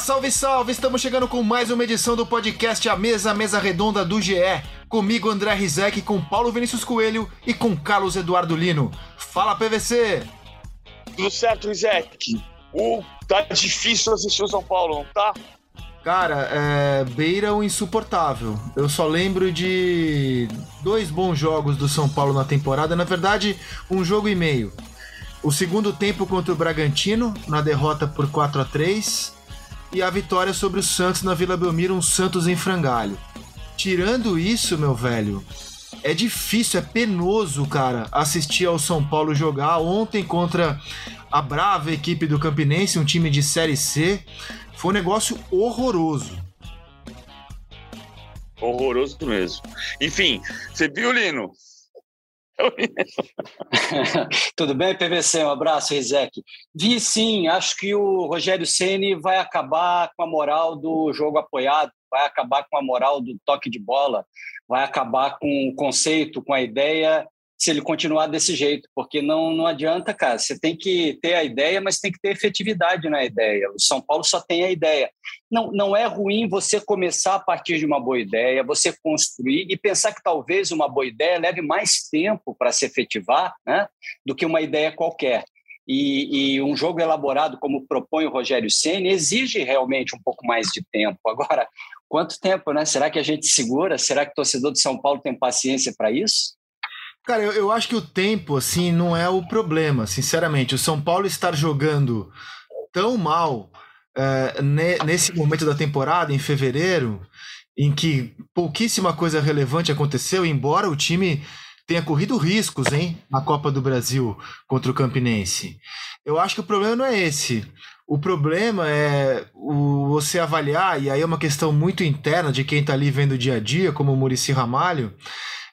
Salve, salve! Estamos chegando com mais uma edição do podcast A Mesa, Mesa Redonda do GE. Comigo, André Rizek, com Paulo Vinícius Coelho e com Carlos Eduardo Lino. Fala, PVC! Tudo certo, Rizek? Uh, tá difícil assistir o São Paulo, não tá? Cara, é, beira o insuportável. Eu só lembro de dois bons jogos do São Paulo na temporada. Na verdade, um jogo e meio. O segundo tempo contra o Bragantino, na derrota por 4 a 3 e a vitória sobre o Santos na Vila Belmiro, um Santos em frangalho. Tirando isso, meu velho, é difícil, é penoso, cara, assistir ao São Paulo jogar ontem contra a brava equipe do Campinense, um time de Série C. Foi um negócio horroroso. Horroroso mesmo. Enfim, você viu, Lino? Tudo bem, PVC? Um abraço, Rizek. Vi sim, acho que o Rogério Ceni vai acabar com a moral do jogo apoiado, vai acabar com a moral do toque de bola, vai acabar com o conceito, com a ideia se ele continuar desse jeito, porque não, não adianta, cara. Você tem que ter a ideia, mas tem que ter efetividade na ideia. O São Paulo só tem a ideia. Não, não é ruim você começar a partir de uma boa ideia, você construir e pensar que talvez uma boa ideia leve mais tempo para se efetivar né, do que uma ideia qualquer. E, e, um jogo elaborado como propõe o Rogério Ceni exige realmente um pouco mais de tempo. Agora, quanto tempo, né? Será que a gente segura? Será que o torcedor de São Paulo tem paciência para isso? Cara, eu, eu acho que o tempo, assim, não é o problema, sinceramente. O São Paulo estar jogando tão mal é, ne, nesse momento da temporada, em fevereiro, em que pouquíssima coisa relevante aconteceu, embora o time tenha corrido riscos, hein, na Copa do Brasil contra o Campinense. Eu acho que o problema não é esse. O problema é o, você avaliar, e aí é uma questão muito interna de quem está ali vendo o dia a dia, como o Murici Ramalho,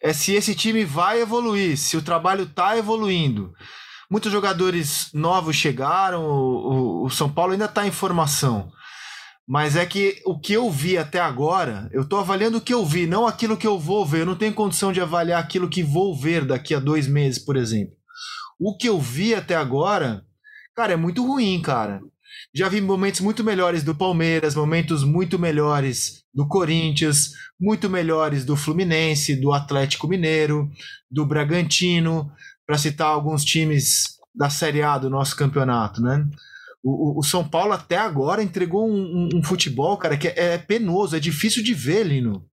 é se esse time vai evoluir, se o trabalho está evoluindo. Muitos jogadores novos chegaram, o, o São Paulo ainda está em formação. Mas é que o que eu vi até agora, eu estou avaliando o que eu vi, não aquilo que eu vou ver. Eu não tenho condição de avaliar aquilo que vou ver daqui a dois meses, por exemplo. O que eu vi até agora, cara, é muito ruim, cara. Já vi momentos muito melhores do Palmeiras, momentos muito melhores do Corinthians, muito melhores do Fluminense, do Atlético Mineiro, do Bragantino, para citar alguns times da Série A do nosso campeonato, né? O, o, São Paulo até agora entregou um, um, um futebol, cara, que é, é, penoso, é difícil de ver, Lino.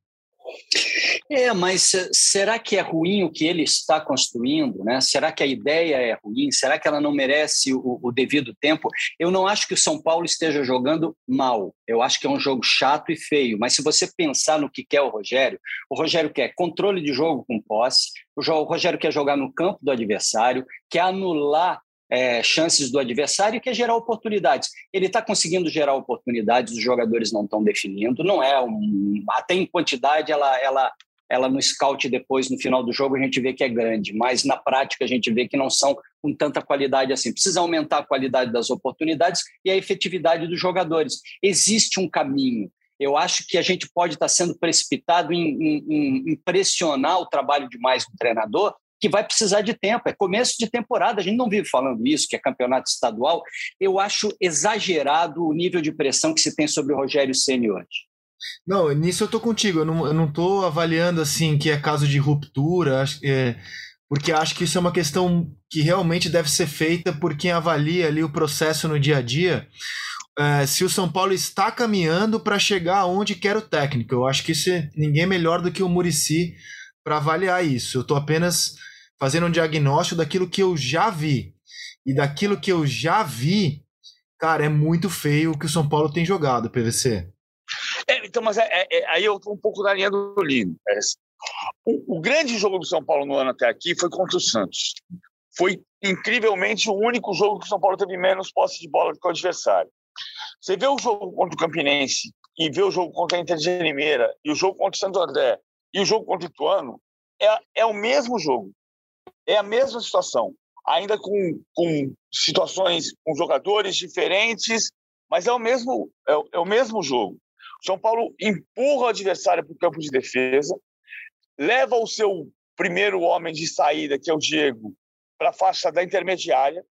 É, mas será que é ruim o que ele está construindo? Né? Será que a ideia é ruim? Será que ela não merece o, o, devido tempo? Eu não acho que o São Paulo esteja jogando mal. Eu acho que é um jogo chato e feio. Mas se você pensar no que quer o Rogério, o Rogério quer controle de jogo com posse, o Rogério quer jogar no campo do adversário, quer anular é, chances do adversário e quer gerar oportunidades. Ele está conseguindo gerar oportunidades, os jogadores não estão definindo, não é um, até em quantidade ela, ela, ela no scout depois, no final do jogo, a gente vê que é grande, mas na prática a gente vê que não são com tanta qualidade assim. Precisa aumentar a qualidade das oportunidades e a efetividade dos jogadores. Existe um caminho. Eu acho que a gente pode estar sendo precipitado em, em, em pressionar o trabalho demais do treinador, que vai precisar de tempo. É começo de temporada, a gente não vive falando isso, que é campeonato estadual. Eu acho exagerado o nível de pressão que se tem sobre o Rogério Ceni hoje. Não, nisso eu tô contigo. Eu não, eu não tô avaliando assim que é caso de ruptura, é, porque acho que isso é uma questão que realmente deve ser feita por quem avalia ali o processo no dia a dia. É, se o São Paulo está caminhando para chegar onde quer o técnico. Eu acho que isso é ninguém melhor do que o Murici para avaliar isso. Eu estou apenas fazendo um diagnóstico daquilo que eu já vi. E daquilo que eu já vi, cara, é muito feio o que o São Paulo tem jogado, PVC. É, então, mas é, é, é aí eu estou um pouco na linha do Lino. É, o, o, grande jogo do São Paulo no ano até aqui foi contra o Santos. Foi incrivelmente o único jogo que o São Paulo teve menos posse de bola do que o adversário. Você vê o jogo contra o Campinense e vê o jogo contra a Inter de Limeira e o jogo contra o Santo André e o jogo contra o Ituano, é, é o mesmo jogo. É a mesma situação. Ainda com, com situações, com jogadores diferentes, mas é o mesmo, é, é o mesmo jogo. São Paulo empurra o adversário para o campo de defesa, leva o seu primeiro homem de saída, que é o Diego, para a faixa da intermediária,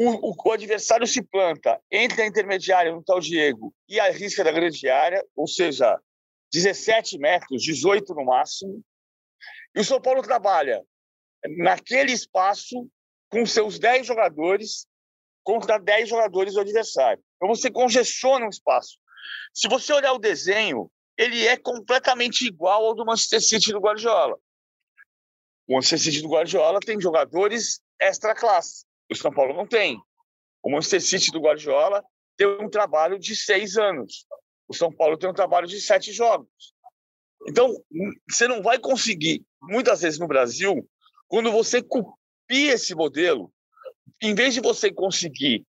o, o, adversário se planta entre a intermediária, no tal Diego, e a risca da grande área, ou seja, 17 metros, 18 no máximo. E o São Paulo trabalha naquele espaço com seus 10 jogadores contra 10 jogadores do adversário. Então você congestiona o espaço. Se você olhar o desenho, ele é completamente igual ao do Manchester City do Guardiola. O Manchester City do Guardiola tem jogadores extra classe. O São Paulo não tem. O Manchester City do Guardiola tem um trabalho de seis anos. O São Paulo tem um trabalho de sete jogos. Então, você não vai conseguir, muitas vezes no Brasil, quando você copia esse modelo, em vez de você conseguir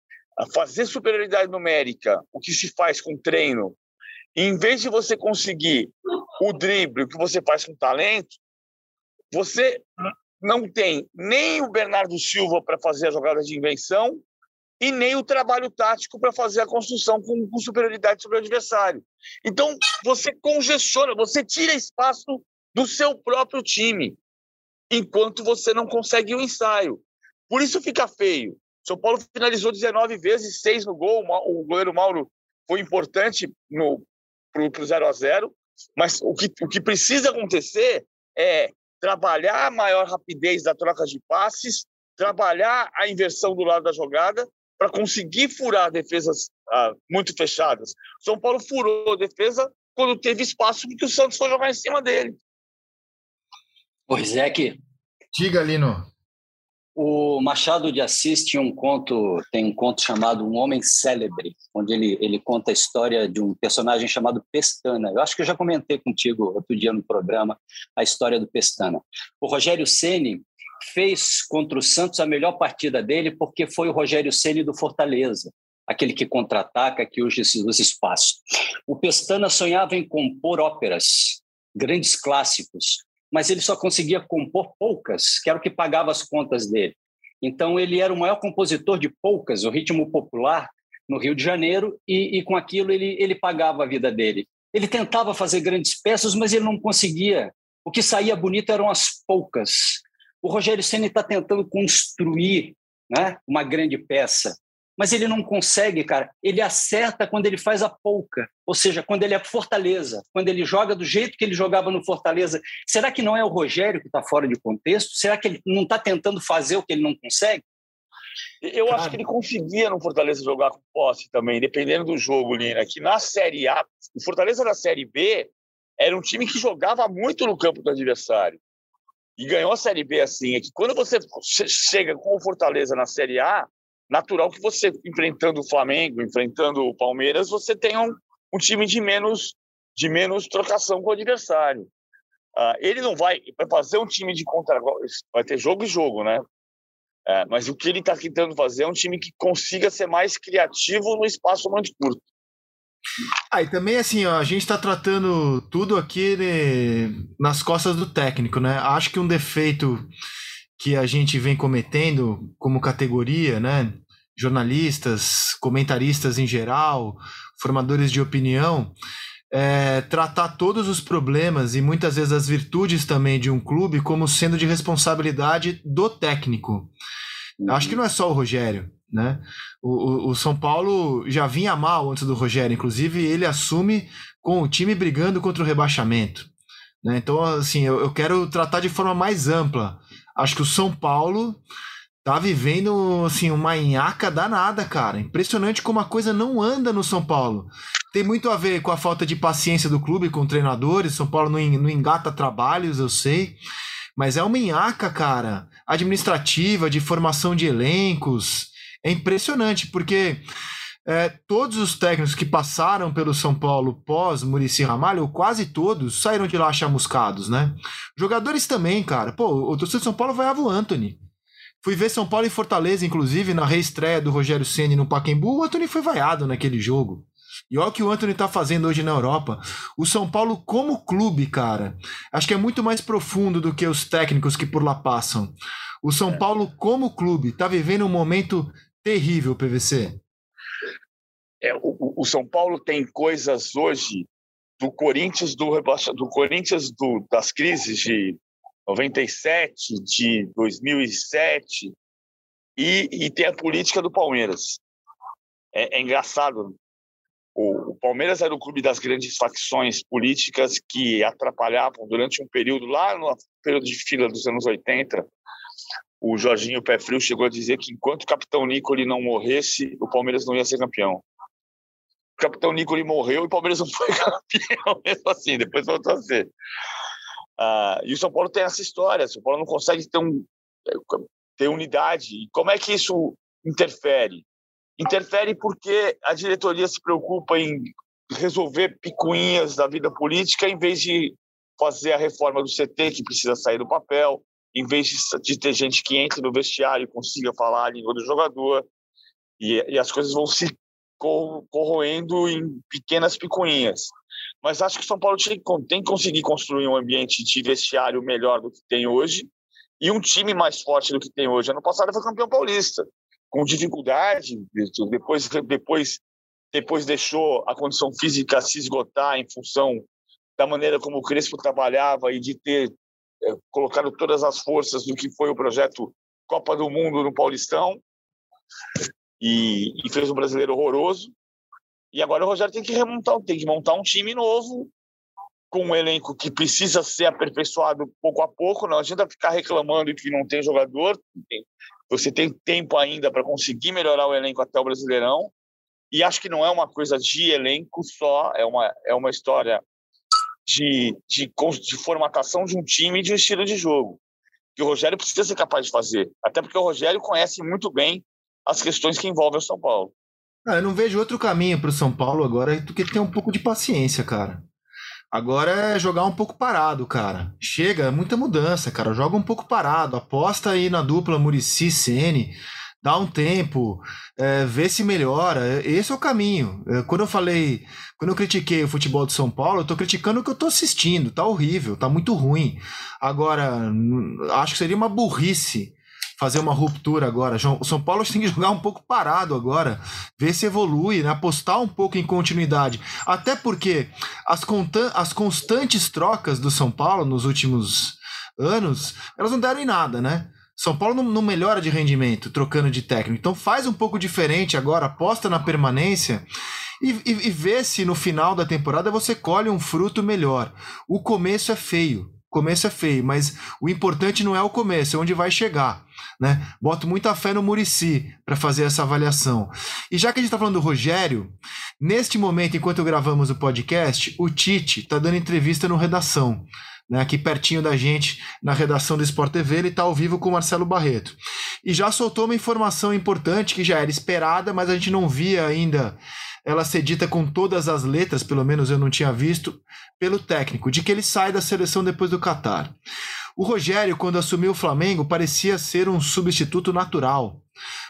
fazer superioridade numérica, o que se faz com treino, em vez de você conseguir o drible, o que você faz com talento, você não tem nem o Bernardo Silva para fazer a jogada de invenção e nem o trabalho tático para fazer a construção com, com, superioridade sobre o adversário. Então, você congestiona, você tira espaço do seu próprio time, enquanto você não consegue o ensaio. Por isso fica feio. São Paulo finalizou 19 vezes, seis no gol. O goleiro Mauro foi importante para o 0 a 0 mas o que, o que precisa acontecer é trabalhar a maior rapidez da troca de passes, trabalhar a inversão do lado da jogada para conseguir furar defesas ah, muito fechadas. São Paulo furou a defesa quando teve espaço porque o Santos foi jogar em cima dele. Pois é que. Diga, Lino. O Machado de Assis tinha um conto, tem um conto chamado Um Homem Célebre, onde ele, ele conta a história de um personagem chamado Pestana. Eu acho que eu já comentei contigo outro dia no programa a história do Pestana. O Rogério Ceni fez contra o Santos a melhor partida dele porque foi o Rogério Ceni do Fortaleza, aquele que contra-ataca, que usa os espaços. O Pestana sonhava em compor óperas, grandes clássicos, mas ele só conseguia compor poucas, que era o que pagava as contas dele. Então, ele era o maior compositor de poucas, o ritmo popular, no Rio de Janeiro, e, e com aquilo ele, ele pagava a vida dele. Ele tentava fazer grandes peças, mas ele não conseguia. O que saía bonito eram as poucas. O Rogério Senna está tentando construir né, uma grande peça mas ele não consegue, cara. Ele acerta quando ele faz a pouca, ou seja, quando ele é Fortaleza, quando ele joga do jeito que ele jogava no Fortaleza. Será que não é o Rogério que está fora de contexto? Será que ele não está tentando fazer o que ele não consegue? Eu cara. acho que ele conseguia no Fortaleza jogar com posse também, dependendo do jogo, Lina. Que na Série A, o Fortaleza da Série B era um time que jogava muito no campo do adversário. E ganhou a Série B assim. É que quando você chega com o Fortaleza na Série A, natural que você, enfrentando o Flamengo, enfrentando o Palmeiras, você tenha um, um time de menos, de menos trocação com o adversário. Uh, ele não vai, vai fazer um time de contra vai ter jogo e jogo, né? Uh, mas o que ele está tentando fazer é um time que consiga ser mais criativo no espaço muito curto. Ah, e também assim, ó, a gente está tratando tudo aqui de, nas costas do técnico, né? Acho que um defeito que a gente vem cometendo como categoria, né? Jornalistas, comentaristas em geral, formadores de opinião, é, tratar todos os problemas e muitas vezes as virtudes também de um clube como sendo de responsabilidade do técnico. Uhum. Acho que não é só o Rogério, né? O, o, o, São Paulo já vinha mal antes do Rogério, inclusive ele assume com o time brigando contra o rebaixamento. Né? Então, assim, eu, eu quero tratar de forma mais ampla Acho que o São Paulo tá vivendo assim uma enhaca danada, cara. Impressionante como a coisa não anda no São Paulo. Tem muito a ver com a falta de paciência do clube com treinadores. São Paulo não, engata trabalhos, eu sei. Mas é uma enhaca, cara, administrativa, de formação de elencos. É impressionante, porque é, todos os técnicos que passaram pelo São Paulo pós Murici Ramalho, ou quase todos, saíram de lá chamuscados, né? Jogadores também, cara. Pô, o torcedor de São Paulo vaiava o Anthony. Fui ver São Paulo e Fortaleza, inclusive, na reestreia do Rogério Ceni no Pacaembu, o Anthony foi vaiado naquele jogo. E olha o que o Anthony tá fazendo hoje na Europa. O São Paulo, como clube, cara, acho que é muito mais profundo do que os técnicos que por lá passam. O São é. Paulo, como clube, tá vivendo um momento terrível, PVC. É, o, o, São Paulo tem coisas hoje do Corinthians do, do Corinthians do, das crises de 97, de 2007, e, e tem a política do Palmeiras. É, é engraçado. O, o, Palmeiras era o clube das grandes facções políticas que atrapalhavam durante um período, lá no período de fila dos anos 80, o Jorginho Pé Frio chegou a dizer que enquanto o capitão Nicoli não morresse, o Palmeiras não ia ser campeão. O capitão Nicoli morreu e o Palmeiras não foi campeão mesmo assim, depois voltou a ser. Ah, e o São Paulo tem essa história, o São Paulo não consegue ter, um, ter unidade. E como é que isso interfere? Interfere porque a diretoria se preocupa em resolver picuinhas da vida política em vez de fazer a reforma do CT, que precisa sair do papel, em vez de ter gente que entre no vestiário e consiga falar a língua do jogador, e, e as coisas vão se corroendo em pequenas picuinhas. Mas acho que o São Paulo tem, que conseguir construir um ambiente de vestiário melhor do que tem hoje e um time mais forte do que tem hoje. Ano passado foi campeão paulista, com dificuldade, depois, depois, depois deixou a condição física se esgotar em função da maneira como o Crespo trabalhava e de ter é, colocado todas as forças do que foi o projeto Copa do Mundo no Paulistão e, e fez um brasileiro horroroso. E agora o Rogério tem que remontar, tem que montar um time novo com um elenco que precisa ser aperfeiçoado pouco a pouco. Não adianta ficar reclamando que não tem jogador. Você tem tempo ainda para conseguir melhorar o elenco até o Brasileirão. E acho que não é uma coisa de elenco só, é uma, é uma história de, de, de formatação de um time e de um estilo de jogo que o Rogério precisa ser capaz de fazer. Até porque o Rogério conhece muito bem as questões que envolvem o São Paulo. Ah, eu não vejo outro caminho para o São Paulo agora do que ter um pouco de paciência, cara. Agora é jogar um pouco parado, cara. Chega, é muita mudança, cara. Joga um pouco parado. Aposta aí na dupla Murici Sene. Dá um tempo, é, vê se melhora. Esse é o caminho. É, quando eu falei, quando eu critiquei o futebol de São Paulo, eu tô criticando o que eu tô assistindo. Tá horrível, tá muito ruim. Agora, acho que seria uma burrice fazer uma ruptura agora. O São Paulo tem que jogar um pouco parado agora, ver se evolui, né? apostar um pouco em continuidade. Até porque as, as constantes trocas do São Paulo nos últimos anos, elas não deram em nada, né? São Paulo não, não, melhora de rendimento trocando de técnico. Então faz um pouco diferente agora, aposta na permanência e, e, e vê se no final da temporada você colhe um fruto melhor. O começo é feio começo é feio, mas o importante não é o começo, é onde vai chegar. Né? Boto muita fé no Murici para fazer essa avaliação. E já que a gente está falando do Rogério, neste momento, enquanto gravamos o podcast, o Tite está dando entrevista no Redação. Né, aqui pertinho da gente, na redação do Sport TV, ele está ao vivo com o Marcelo Barreto. E já soltou uma informação importante que já era esperada, mas a gente não via ainda ela ser dita com todas as letras, pelo menos eu não tinha visto, pelo técnico, de que ele sai da seleção depois do Catar. O Rogério, quando assumiu o Flamengo, parecia ser um substituto natural.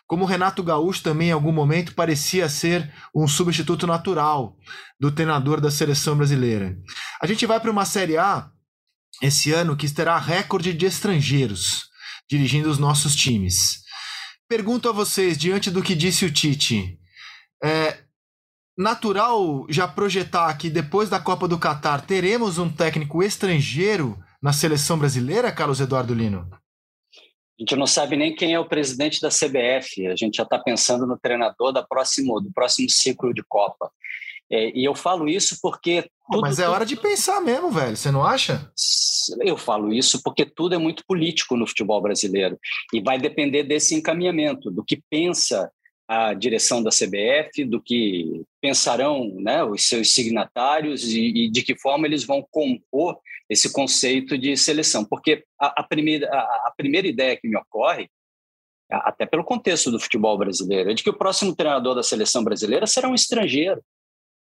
Como o Renato Gaúcho também, em algum momento, parecia ser um substituto natural do treinador da seleção brasileira. A gente vai para uma Série A esse ano que terá recorde de estrangeiros dirigindo os nossos times. Pergunto a vocês, diante do que disse o Tite, é, natural já projetar que depois da Copa do Catar teremos um técnico estrangeiro na seleção brasileira, Carlos Eduardo Lino? A gente não sabe nem quem é o presidente da CBF. A gente já está pensando no treinador da próximo, do próximo ciclo de Copa. É, e eu falo isso porque. Tudo, mas é hora de pensar mesmo, velho. Você não acha? Eu falo isso porque tudo é muito político no futebol brasileiro. E vai depender desse encaminhamento, do que pensa a direção da CBF, do que pensarão né, os seus signatários e, e, de que forma eles vão compor esse conceito de seleção. Porque a, a primeira, a, a, primeira ideia que me ocorre, até pelo contexto do futebol brasileiro, é de que o próximo treinador da seleção brasileira será um estrangeiro.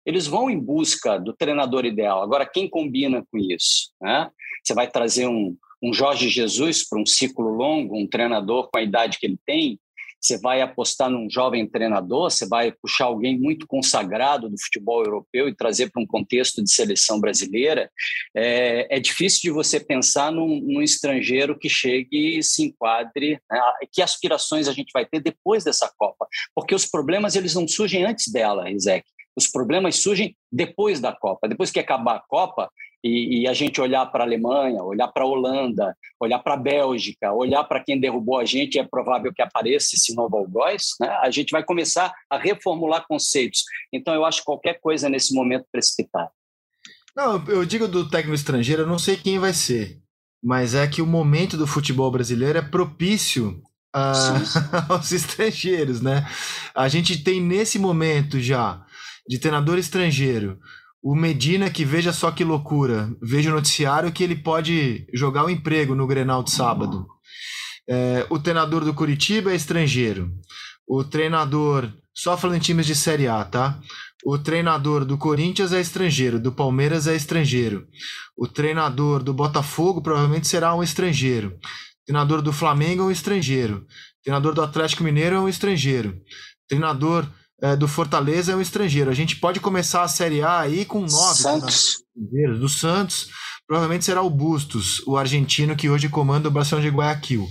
Eles vão em busca do treinador ideal. Agora, quem combina com isso? Né? Você vai trazer um, um Jorge Jesus para um ciclo longo, um treinador com a idade que ele tem, você vai apostar num jovem treinador, você vai puxar alguém muito consagrado do futebol europeu e trazer para um contexto de seleção brasileira, é, é difícil de você pensar num, num, estrangeiro que chegue e se enquadre. Né? Que aspirações a gente vai ter depois dessa Copa? Porque os problemas eles não surgem antes dela, Isaac. Os problemas surgem depois da Copa. Depois que acabar a Copa, e, e a gente olhar para a Alemanha, olhar para a Holanda, olhar para a Bélgica, olhar para quem derrubou a gente, é provável que apareça esse novo algoz, né? a gente vai começar a reformular conceitos. Então, eu acho qualquer coisa nesse momento precipitado. Não, eu digo do técnico estrangeiro, eu não sei quem vai ser, mas é que o momento do futebol brasileiro é propício a, aos estrangeiros, né? A gente tem nesse momento já de treinador estrangeiro o Medina, que veja só que loucura, veja o noticiário que ele pode jogar o emprego no Grenal de sábado. É, o treinador do Curitiba é estrangeiro. O treinador, só falando em times de Série A, tá? O treinador do Corinthians é estrangeiro, do Palmeiras é estrangeiro. O treinador do Botafogo provavelmente será um estrangeiro. O treinador do Flamengo é um estrangeiro. O treinador do Atlético Mineiro é um estrangeiro. O treinador é, do Fortaleza é um estrangeiro. A gente pode começar a Série A aí com nove Santos. estrangeiros. Do Santos, provavelmente será o Bustos, o argentino que hoje comanda o Barcelona de Guayaquil.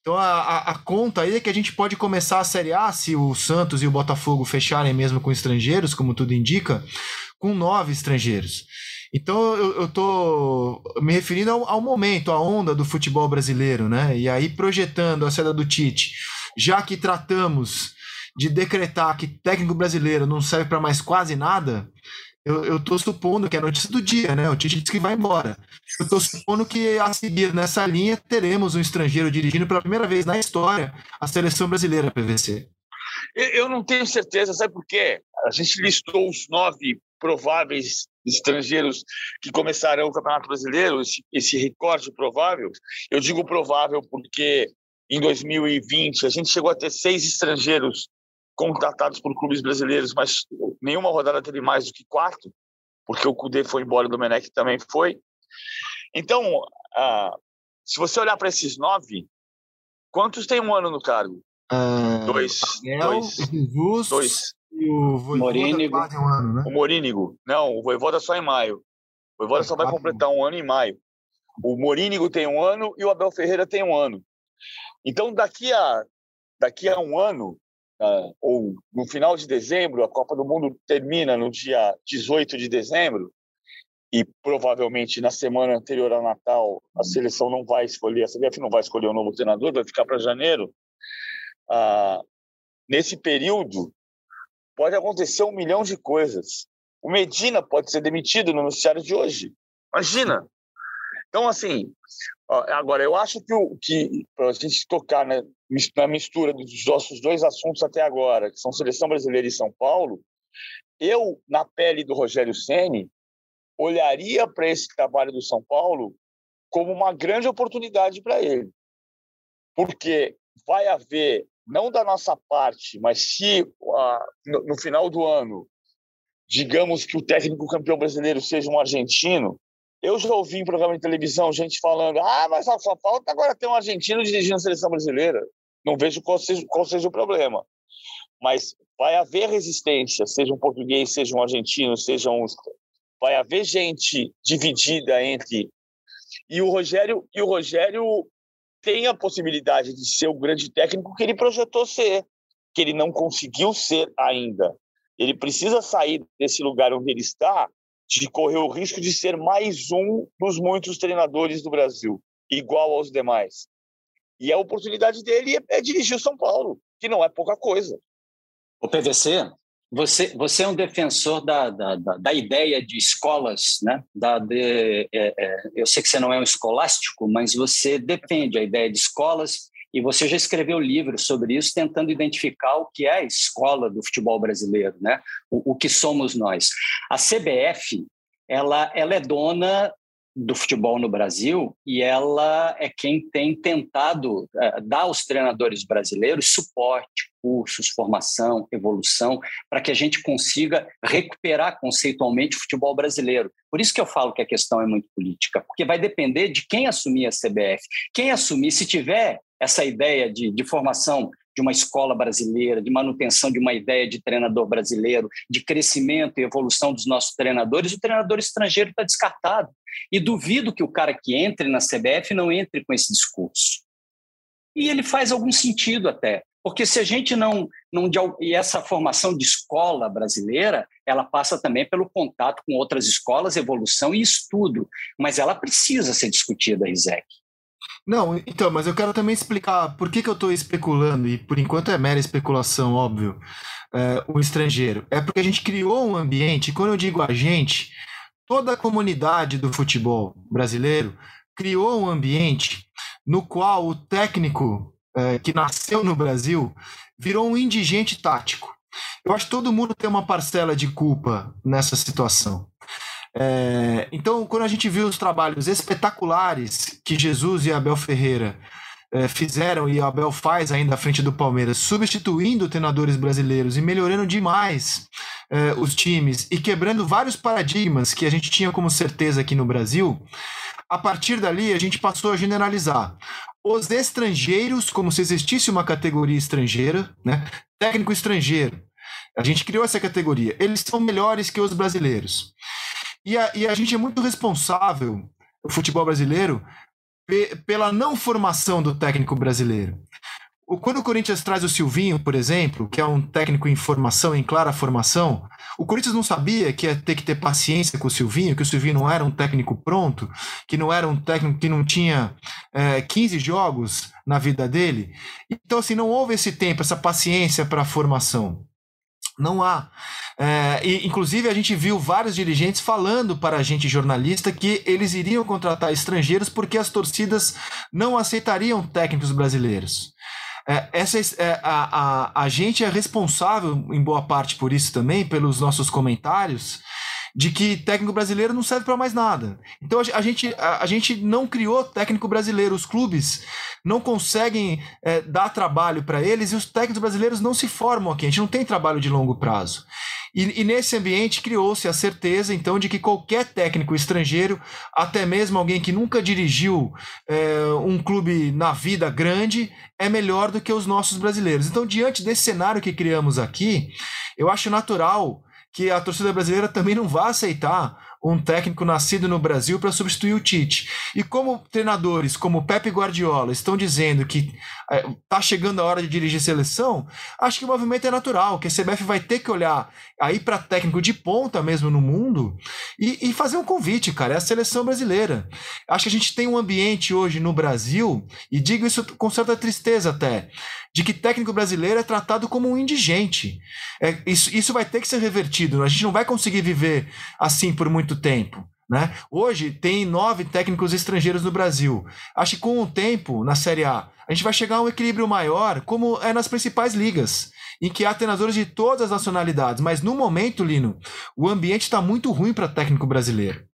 Então a, a, a, conta aí é que a gente pode começar a Série A, se o Santos e o Botafogo fecharem mesmo com estrangeiros, como tudo indica, com nove estrangeiros. Então eu, estou me referindo ao, ao, momento, à onda do futebol brasileiro, né? E aí projetando a saída do Tite, já que tratamos de decretar que técnico brasileiro não serve para mais quase nada, eu, tô supondo que é a notícia do dia, né? O Tite disse que vai embora. Eu tô supondo que a seguir nessa linha teremos um estrangeiro dirigindo pela primeira vez na história a seleção brasileira PVC. Eu não tenho certeza, sabe por quê? A gente listou os nove prováveis estrangeiros que começarão o Campeonato Brasileiro, esse, esse recorde provável. Eu digo provável porque em 2020 a gente chegou a ter seis estrangeiros contratados por clubes brasileiros, mas nenhuma rodada teve mais do que quatro, porque o Cudê foi embora, o Domenech também foi. Então, ah, se você olhar para esses nove, quantos tem um ano no cargo? Ah, dois. dois. Dois. E o Morínigo. Um ano, né? O Morínigo. Não, o Voivoda só em maio. O Voivoda só vai completar um ano em maio. O Morínigo tem um ano e o Abel Ferreira tem um ano. Então, daqui a, daqui a um ano, uh, ou no final de dezembro, a Copa do Mundo termina no dia 18 de dezembro, e provavelmente na semana anterior ao Natal a seleção não vai escolher, a CBF não vai escolher o um novo treinador, vai ficar para janeiro. Uh, nesse período, pode acontecer um milhão de coisas. O Medina pode ser demitido no noticiário de hoje. Imagina! Então, assim, agora, eu acho que, que para a gente tocar né, na mistura dos nossos dois assuntos até agora, que são Seleção Brasileira e São Paulo, eu, na pele do Rogério Ceni olharia para esse trabalho do São Paulo como uma grande oportunidade para ele. Porque vai haver, não da nossa parte, mas se no, no final do ano, digamos que o técnico campeão brasileiro seja um argentino, eu já ouvi em programa de televisão gente falando: ah, mas só falta agora ter um argentino dirigindo a seleção brasileira. Não vejo qual seja, qual seja o problema. Mas vai haver resistência, seja um português, seja um argentino, seja um. Vai haver gente dividida entre. E o Rogério, e o Rogério tem a possibilidade de ser o grande técnico que ele projetou ser, que ele não conseguiu ser ainda. Ele precisa sair desse lugar onde ele está de correr o risco de ser mais um dos muitos treinadores do Brasil, igual aos demais. E a oportunidade dele é, dirigir o São Paulo, que não é pouca coisa. O PVC, você, você é um defensor da, da, da, da ideia de escolas, né? Da, de, é, é, eu sei que você não é um escolástico, mas você defende a ideia de escolas e você já escreveu livros sobre isso, tentando identificar o que é a escola do futebol brasileiro, né? o, o que somos nós. A CBF ela, ela é dona do futebol no Brasil e ela é quem tem tentado uh, dar aos treinadores brasileiros suporte, cursos, formação, evolução, para que a gente consiga recuperar conceitualmente o futebol brasileiro. Por isso que eu falo que a questão é muito política, porque vai depender de quem assumir a CBF. Quem assumir, se tiver essa ideia de, de formação de uma escola brasileira, de manutenção de uma ideia de treinador brasileiro, de crescimento e evolução dos nossos treinadores, o treinador estrangeiro está descartado. E duvido que o cara que entre na CBF não entre com esse discurso. E ele faz algum sentido até, Porque se a gente não, não e essa formação de escola brasileira, ela passa também pelo contato com outras escolas, evolução e estudo, mas ela precisa ser discutida, Isaac. Não, então, mas eu quero também explicar por que, que eu estou especulando, e por enquanto é mera especulação, óbvio, é, o estrangeiro. É porque a gente criou um ambiente, quando eu digo a gente, toda a comunidade do futebol brasileiro criou um ambiente no qual o técnico é, que nasceu no Brasil virou um indigente tático. Eu acho que todo mundo tem uma parcela de culpa nessa situação. É, então, quando a gente viu os trabalhos espetaculares que Jesus e Abel Ferreira é, fizeram e Abel faz ainda à frente do Palmeiras, substituindo treinadores brasileiros e melhorando demais é, os times e quebrando vários paradigmas que a gente tinha como certeza aqui no Brasil, a partir dali a gente passou a generalizar os estrangeiros como se existisse uma categoria estrangeira, né? técnico estrangeiro. A gente criou essa categoria. Eles são melhores que os brasileiros. E a, e a gente é muito responsável, o futebol brasileiro, pe, pela não formação do técnico brasileiro. Quando o Corinthians traz o Silvinho, por exemplo, que é um técnico em formação, em clara formação, o Corinthians não sabia que ia ter que ter paciência com o Silvinho, que o Silvinho não era um técnico pronto, que não era um técnico que não tinha é, 15 jogos na vida dele. Então, assim, não houve esse tempo, essa paciência para a formação. Não há. É, e, inclusive, a gente viu vários dirigentes falando para a gente jornalista que eles iriam contratar estrangeiros porque as torcidas não aceitariam técnicos brasileiros. É, essa, é, a, a, a gente é responsável, em boa parte, por isso também, pelos nossos comentários, de que técnico brasileiro não serve para mais nada. Então a gente, a, a, gente não criou técnico brasileiro. Os clubes não conseguem é, dar trabalho para eles e os técnicos brasileiros não se formam aqui. A gente não tem trabalho de longo prazo. E, e nesse ambiente criou-se a certeza, então, de que qualquer técnico estrangeiro, até mesmo alguém que nunca dirigiu é, um clube na vida grande, é melhor do que os nossos brasileiros. Então, diante desse cenário que criamos aqui, eu acho natural que a torcida brasileira também não vai aceitar um técnico nascido no Brasil para substituir o Tite. E como treinadores como Pepe Guardiola estão dizendo que é, chegando a hora de dirigir seleção, acho que o movimento é natural, que a CBF vai ter que olhar aí para técnico de ponta mesmo no mundo e, e, fazer um convite, cara, é a seleção brasileira. Acho que a gente tem um ambiente hoje no Brasil, e digo isso com certa tristeza até, de que técnico brasileiro é tratado como um indigente. É, isso, isso vai ter que ser revertido, a gente não vai conseguir viver assim por muito tempo. Né? Hoje tem nove técnicos estrangeiros no Brasil. Acho que com o tempo, na Série A, a gente vai chegar a um equilíbrio maior, como é nas principais ligas, em que há treinadores de todas as nacionalidades. Mas no momento, Lino, o ambiente está muito ruim para técnico brasileiro.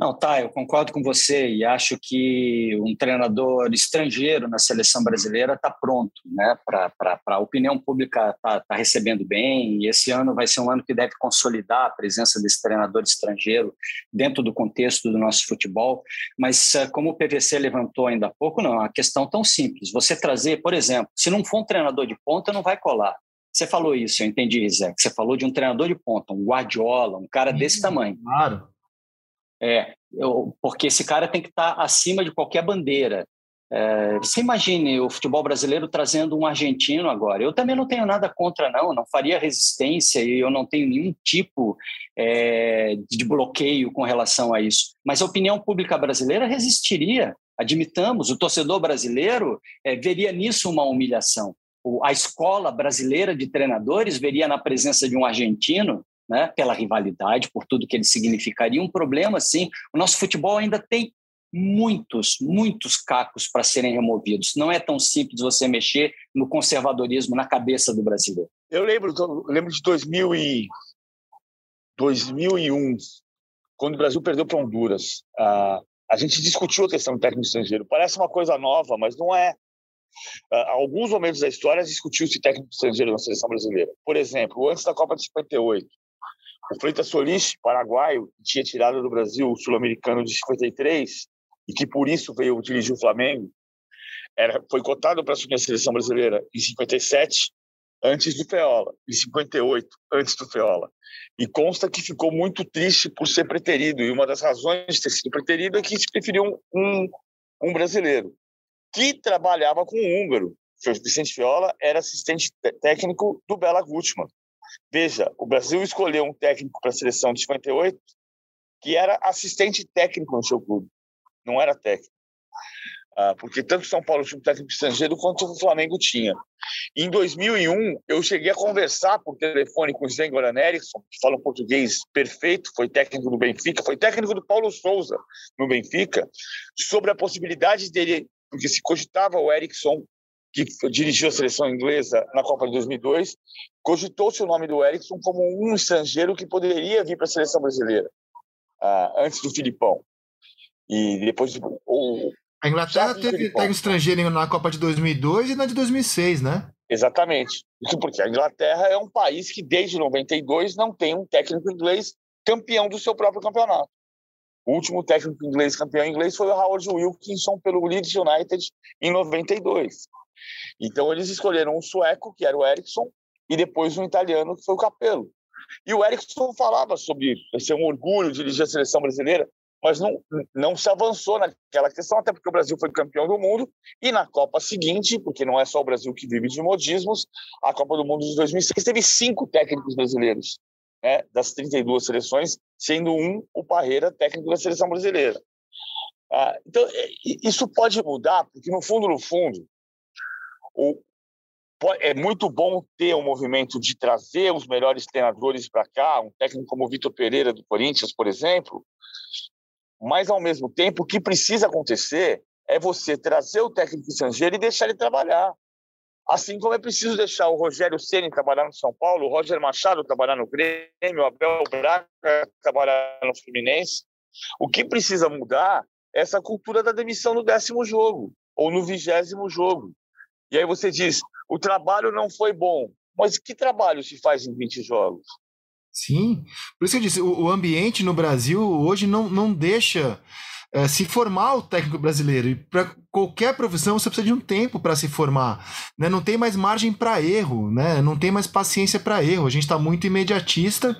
Não, tá, eu concordo com você e acho que um treinador estrangeiro na seleção brasileira está pronto, né? Para a opinião pública tá, tá recebendo bem e esse ano vai ser um ano que deve consolidar a presença desse treinador estrangeiro dentro do contexto do nosso futebol. Mas eh, como o PVC levantou ainda há pouco, não, é uma questão tão simples. Você trazer, por exemplo, se não for um treinador de ponta, não vai colar. Você falou isso, eu entendi, Zé. Você falou de um treinador de ponta, um Guardiola, um cara desse tamanho. Claro. É, eu, porque esse cara tem que estar acima de qualquer bandeira. É, você imagine o futebol brasileiro trazendo um argentino agora. Eu também não tenho nada contra, não, não faria resistência e eu não tenho nenhum tipo é, de bloqueio com relação a isso. Mas a opinião pública brasileira resistiria, admitamos. O torcedor brasileiro é, veria nisso uma humilhação. O, a escola brasileira de treinadores veria na presença de um argentino né, pela rivalidade, por tudo que ele significaria. Um problema, sim, o nosso futebol ainda tem muitos, muitos cacos para serem removidos. Não é tão simples você mexer no conservadorismo na cabeça do brasileiro. Eu lembro, eu lembro de 2000 e 2001, quando o Brasil perdeu para Honduras. Uh, a gente discutiu a questão do técnico estrangeiro. Parece uma coisa nova, mas não é. Uh, alguns momentos da história discutiu-se técnico estrangeiro na seleção brasileira. Por exemplo, antes da Copa de 58, o Freitas Solis, paraguaio, que tinha tirado do Brasil o sul-americano de 53 e que por isso veio dirigir o Flamengo, era, foi cotado para assumir a seleção brasileira em 57, antes do Feola, em 58, antes do Feola. E consta que ficou muito triste por ser preterido, e uma das razões de ter sido preterido é que se preferiu um, um, um brasileiro, que trabalhava com um húngaro, Vicente Viola era assistente técnico do Bela Gutmann. Veja, o Brasil escolheu um técnico para a seleção de 58 que era assistente técnico no seu clube, não era técnico. Ah, porque tanto São Paulo tinha um técnico estrangeiro quanto o Flamengo tinha. Em 2001, eu cheguei a conversar por telefone com o Sven Goran que fala um português perfeito, foi técnico do Benfica, foi técnico do Paulo Souza no Benfica, sobre a possibilidade dele, porque se cogitava o Eriksson, que dirigiu a seleção inglesa na Copa de 2002, cogitou-se o nome do Eriksson como um estrangeiro que poderia vir para a seleção brasileira, uh, antes do Filipão. E depois o, a Inglaterra teve técnico estrangeiro na Copa de 2002 e na de 2006, né? Exatamente. Isso porque a Inglaterra é um país que desde 92 não tem um técnico inglês campeão do seu próprio campeonato. O último técnico inglês campeão inglês foi o Howard Wilkinson pelo Leeds United em 92. Então eles escolheram um sueco, que era o Eriksson, e depois um italiano, que foi o Capello. E o Eriksson falava sobre ser um orgulho dirigir a seleção brasileira mas não, não se avançou naquela questão, até porque o Brasil foi campeão do mundo, e na Copa seguinte, porque não é só o Brasil que vive de modismos, a Copa do Mundo de 2006 teve cinco técnicos brasileiros, né, das 32 seleções, sendo um o Parreira, técnico da seleção brasileira. Ah, então, é, isso pode mudar, porque no fundo, no fundo, o, é muito bom ter um movimento de trazer os melhores treinadores para cá, um técnico como o Vitor Pereira do Corinthians, por exemplo, mas, ao mesmo tempo, o que precisa acontecer é você trazer o técnico estrangeiro e deixar ele trabalhar. Assim como é preciso deixar o Rogério Ceni trabalhar no São Paulo, o Roger Machado trabalhar no Grêmio, o Abel Braga trabalhar no Fluminense. O que precisa mudar é essa cultura da demissão no décimo jogo ou no vigésimo jogo. E aí você diz, o trabalho não foi bom. Mas que trabalho se faz em 20 jogos? Sim, por isso que eu disse, o, ambiente no Brasil hoje não, não deixa é, se formar o técnico brasileiro. E para qualquer profissão você precisa de um tempo para se formar. Né? Não tem mais margem para erro, né? não tem mais paciência para erro. A gente está muito imediatista.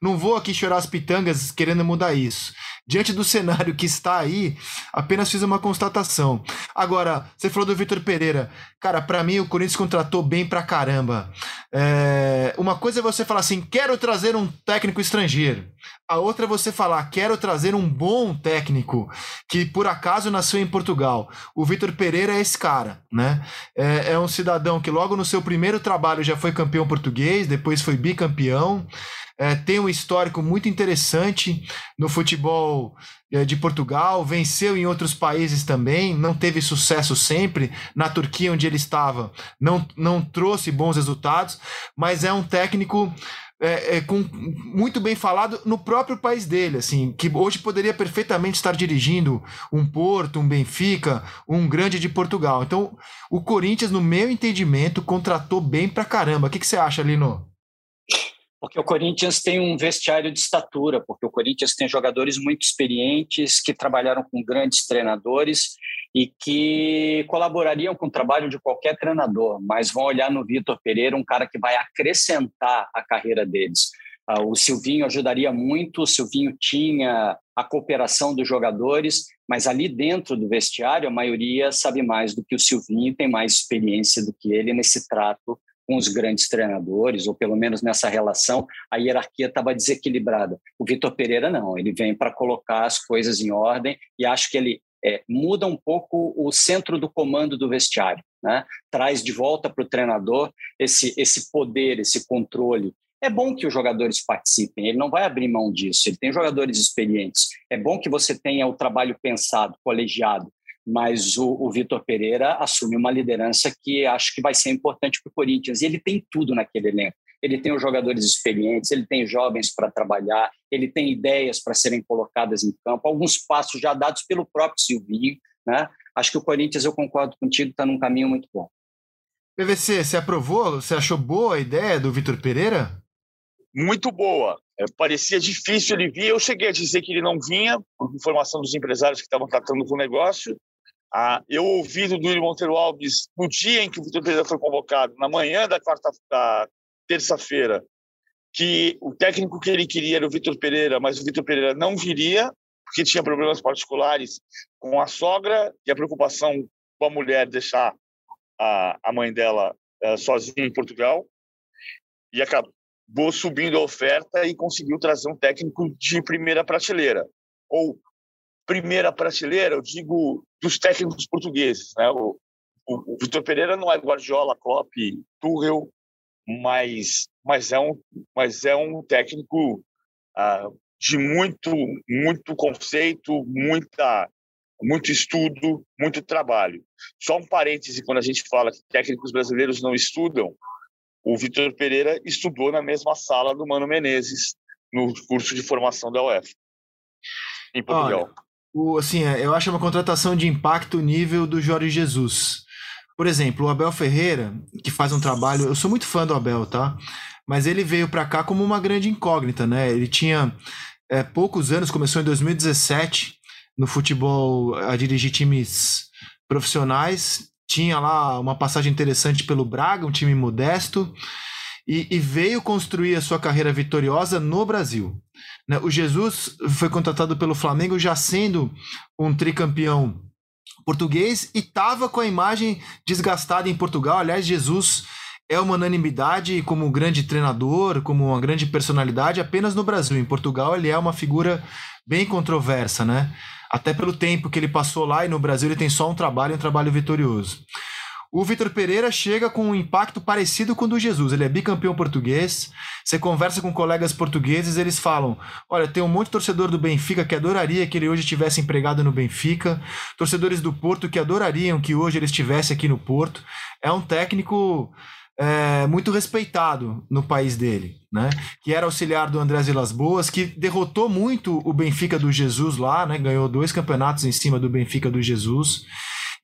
Não vou aqui chorar as pitangas querendo mudar isso. Diante do cenário que está aí, apenas fiz uma constatação. Agora, você falou do Vitor Pereira. Cara, para mim o Corinthians contratou bem pra caramba. É... Uma coisa é você falar assim: quero trazer um técnico estrangeiro. A outra é você falar: quero trazer um bom técnico que por acaso nasceu em Portugal. O Vitor Pereira é esse cara, né? É, é um cidadão que logo no seu primeiro trabalho já foi campeão português, depois foi bicampeão é, tem um histórico muito interessante no futebol é, de Portugal, venceu em outros países também, não teve sucesso sempre. Na Turquia, onde ele estava, não, não trouxe bons resultados, mas é um técnico é, é, com, muito bem falado no próprio país dele, assim, que hoje poderia perfeitamente estar dirigindo um Porto, um Benfica, um grande de Portugal. Então, o Corinthians, no meu entendimento, contratou bem pra caramba. O que, que você acha, Lino? Porque o Corinthians tem um vestiário de estatura, porque o Corinthians tem jogadores muito experientes que trabalharam com grandes treinadores e que colaborariam com o trabalho de qualquer treinador, mas vão olhar no Vitor Pereira um cara que vai acrescentar a carreira deles. Ah, o Silvinho ajudaria muito, o Silvinho tinha a cooperação dos jogadores, mas ali dentro do vestiário a maioria sabe mais do que o Silvinho tem mais experiência do que ele nesse trato com os grandes treinadores, ou pelo menos nessa relação, a hierarquia estava desequilibrada. O Vitor Pereira não, ele vem para colocar as coisas em ordem e acho que ele é, muda um pouco o centro do comando do vestiário, né? traz de volta para o treinador esse, esse poder, esse controle. É bom que os jogadores participem, ele não vai abrir mão disso, ele tem jogadores experientes. É bom que você tenha o trabalho pensado, colegiado, mas o, o Vitor Pereira assume uma liderança que acho que vai ser importante para o Corinthians. E ele tem tudo naquele elenco. Ele tem os jogadores experientes, ele tem jovens para trabalhar, ele tem ideias para serem colocadas em campo, alguns passos já dados pelo próprio Silvinho. Né? Acho que o Corinthians, eu concordo contigo, está num caminho muito bom. PVC, você aprovou? Você achou boa a ideia do Vitor Pereira? Muito boa. É, parecia difícil ele vir. Eu cheguei a dizer que ele não vinha, por informação dos empresários que estavam tratando com o negócio. Ah, eu ouvi do Duílio Monteiro Alves no dia em que o Vitor Pereira foi convocado, na manhã da da terça-feira, que o técnico que ele queria era o Vitor Pereira, mas o Vitor Pereira não viria porque tinha problemas particulares com a sogra e a preocupação com a mulher deixar a, a mãe dela uh, sozinha em Portugal e acabou subindo a oferta e conseguiu trazer um técnico de primeira prateleira. Ou primeira prateleira, eu digo dos técnicos portugueses. Né? O, o, o Vitor Pereira não é Guardiola, Klopp, Tuchel, mas, mas, é, um, mas é um técnico ah, de muito, muito conceito, muita, muito estudo, muito trabalho. Só um parêntese, quando a gente fala que técnicos brasileiros não estudam, o Vitor Pereira estudou na mesma sala do Mano Menezes, no curso de formação da UF, em Portugal. Olha, o, assim, é, eu acho uma contratação de impacto nível do Jorge Jesus. Por exemplo, o Abel Ferreira, que faz um trabalho. Eu sou muito fã do Abel, tá? Mas ele veio para cá como uma grande incógnita, né? Ele tinha é, poucos anos, começou em 2017 no futebol a dirigir times profissionais. Tinha lá uma passagem interessante pelo Braga, um time modesto, e, e veio construir a sua carreira vitoriosa no Brasil. Né? O Jesus foi contratado pelo Flamengo já sendo um tricampeão português e estava com a imagem desgastada em Portugal. Aliás, Jesus é uma unanimidade como grande treinador, como uma grande personalidade apenas no Brasil. Em Portugal ele é uma figura bem controversa, né? Até pelo tempo que ele passou lá e no Brasil ele tem só um trabalho, um trabalho vitorioso. O Vitor Pereira chega com um impacto parecido com o do Jesus. Ele é bicampeão português. Você conversa com colegas portugueses, eles falam: Olha, tem um monte de torcedor do Benfica que adoraria que ele hoje tivesse empregado no Benfica, torcedores do Porto que adorariam que hoje ele estivesse aqui no Porto. É um técnico é, muito respeitado no país dele, né? Que era auxiliar do Andrés Vilas Boas, que derrotou muito o Benfica do Jesus lá, né? Ganhou dois campeonatos em cima do Benfica do Jesus.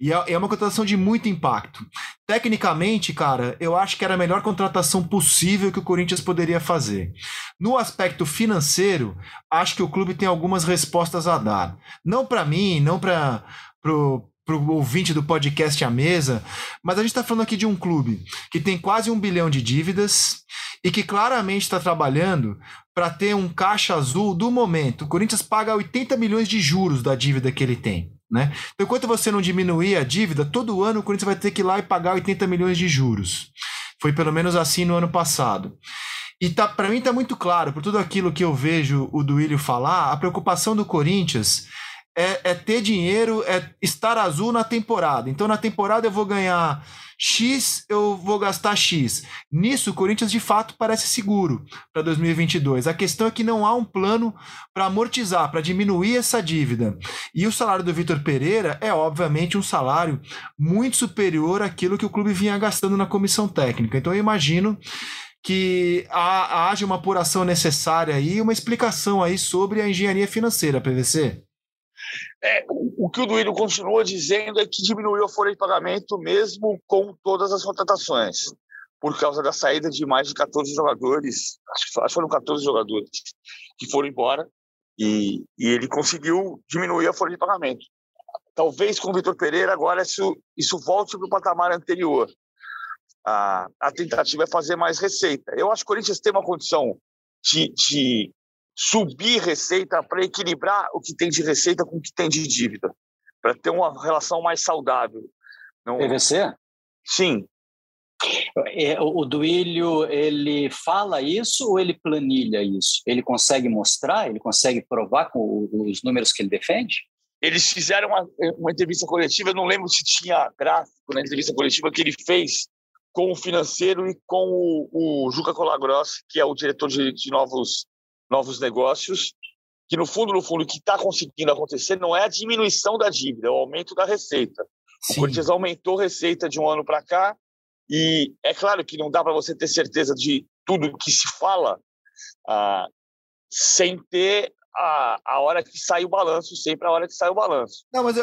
E é, é uma contratação de muito impacto. Tecnicamente, cara, eu acho que era a melhor contratação possível que o Corinthians poderia fazer. No aspecto financeiro, acho que o clube tem algumas respostas a dar. Não para mim, não para o ouvinte do podcast à mesa, mas a gente está falando aqui de um clube que tem quase um bilhão de dívidas e que claramente está trabalhando para ter um caixa azul do momento. O Corinthians paga 80 milhões de juros da dívida que ele tem. Né? Então, enquanto você não diminuir a dívida, todo ano o Corinthians vai ter que ir lá e pagar 80 milhões de juros. Foi pelo menos assim no ano passado. E tá, para mim está muito claro, por tudo aquilo que eu vejo o Duílio falar, a preocupação do Corinthians é, é, ter dinheiro, é estar azul na temporada. Então, na temporada eu vou ganhar X, eu vou gastar X. Nisso, o Corinthians de fato parece seguro para 2022. A questão é que não há um plano para amortizar, para diminuir essa dívida. E o salário do Vitor Pereira é, obviamente, um salário muito superior àquilo que o clube vinha gastando na comissão técnica. Então, eu imagino que haja uma apuração necessária aí, uma explicação aí sobre a engenharia financeira, PVC. É, o que o Duílio continua dizendo é que diminuiu a folha de pagamento mesmo com todas as contratações, por causa da saída de mais de 14 jogadores, acho que foram 14 jogadores que foram embora, e, e ele conseguiu diminuir a folha de pagamento. Talvez com o Vitor Pereira agora isso, isso volte para o patamar anterior. A, a tentativa é fazer mais receita. Eu acho que o Corinthians tem uma condição de, de subir receita para equilibrar o que tem de receita com o que tem de dívida, para ter uma relação mais saudável. Não... PVC? Sim. É, o Duílio, ele fala isso ou ele planilha isso? Ele consegue mostrar, ele consegue provar com os números que ele defende? Eles fizeram uma, uma entrevista coletiva, eu não lembro se tinha gráfico na entrevista coletiva que ele fez com o financeiro e com o, o Juca Colagrossi, que é o diretor de, de novos novos negócios, que no fundo, no fundo, o que está conseguindo acontecer não é a diminuição da dívida, é o aumento da receita. Sim. O Corinthians aumentou a receita de um ano para cá e é claro que não dá para você ter certeza de tudo que se fala ah, sem ter a, a hora que sai o balanço, sempre a hora que sai o balanço. Não, mas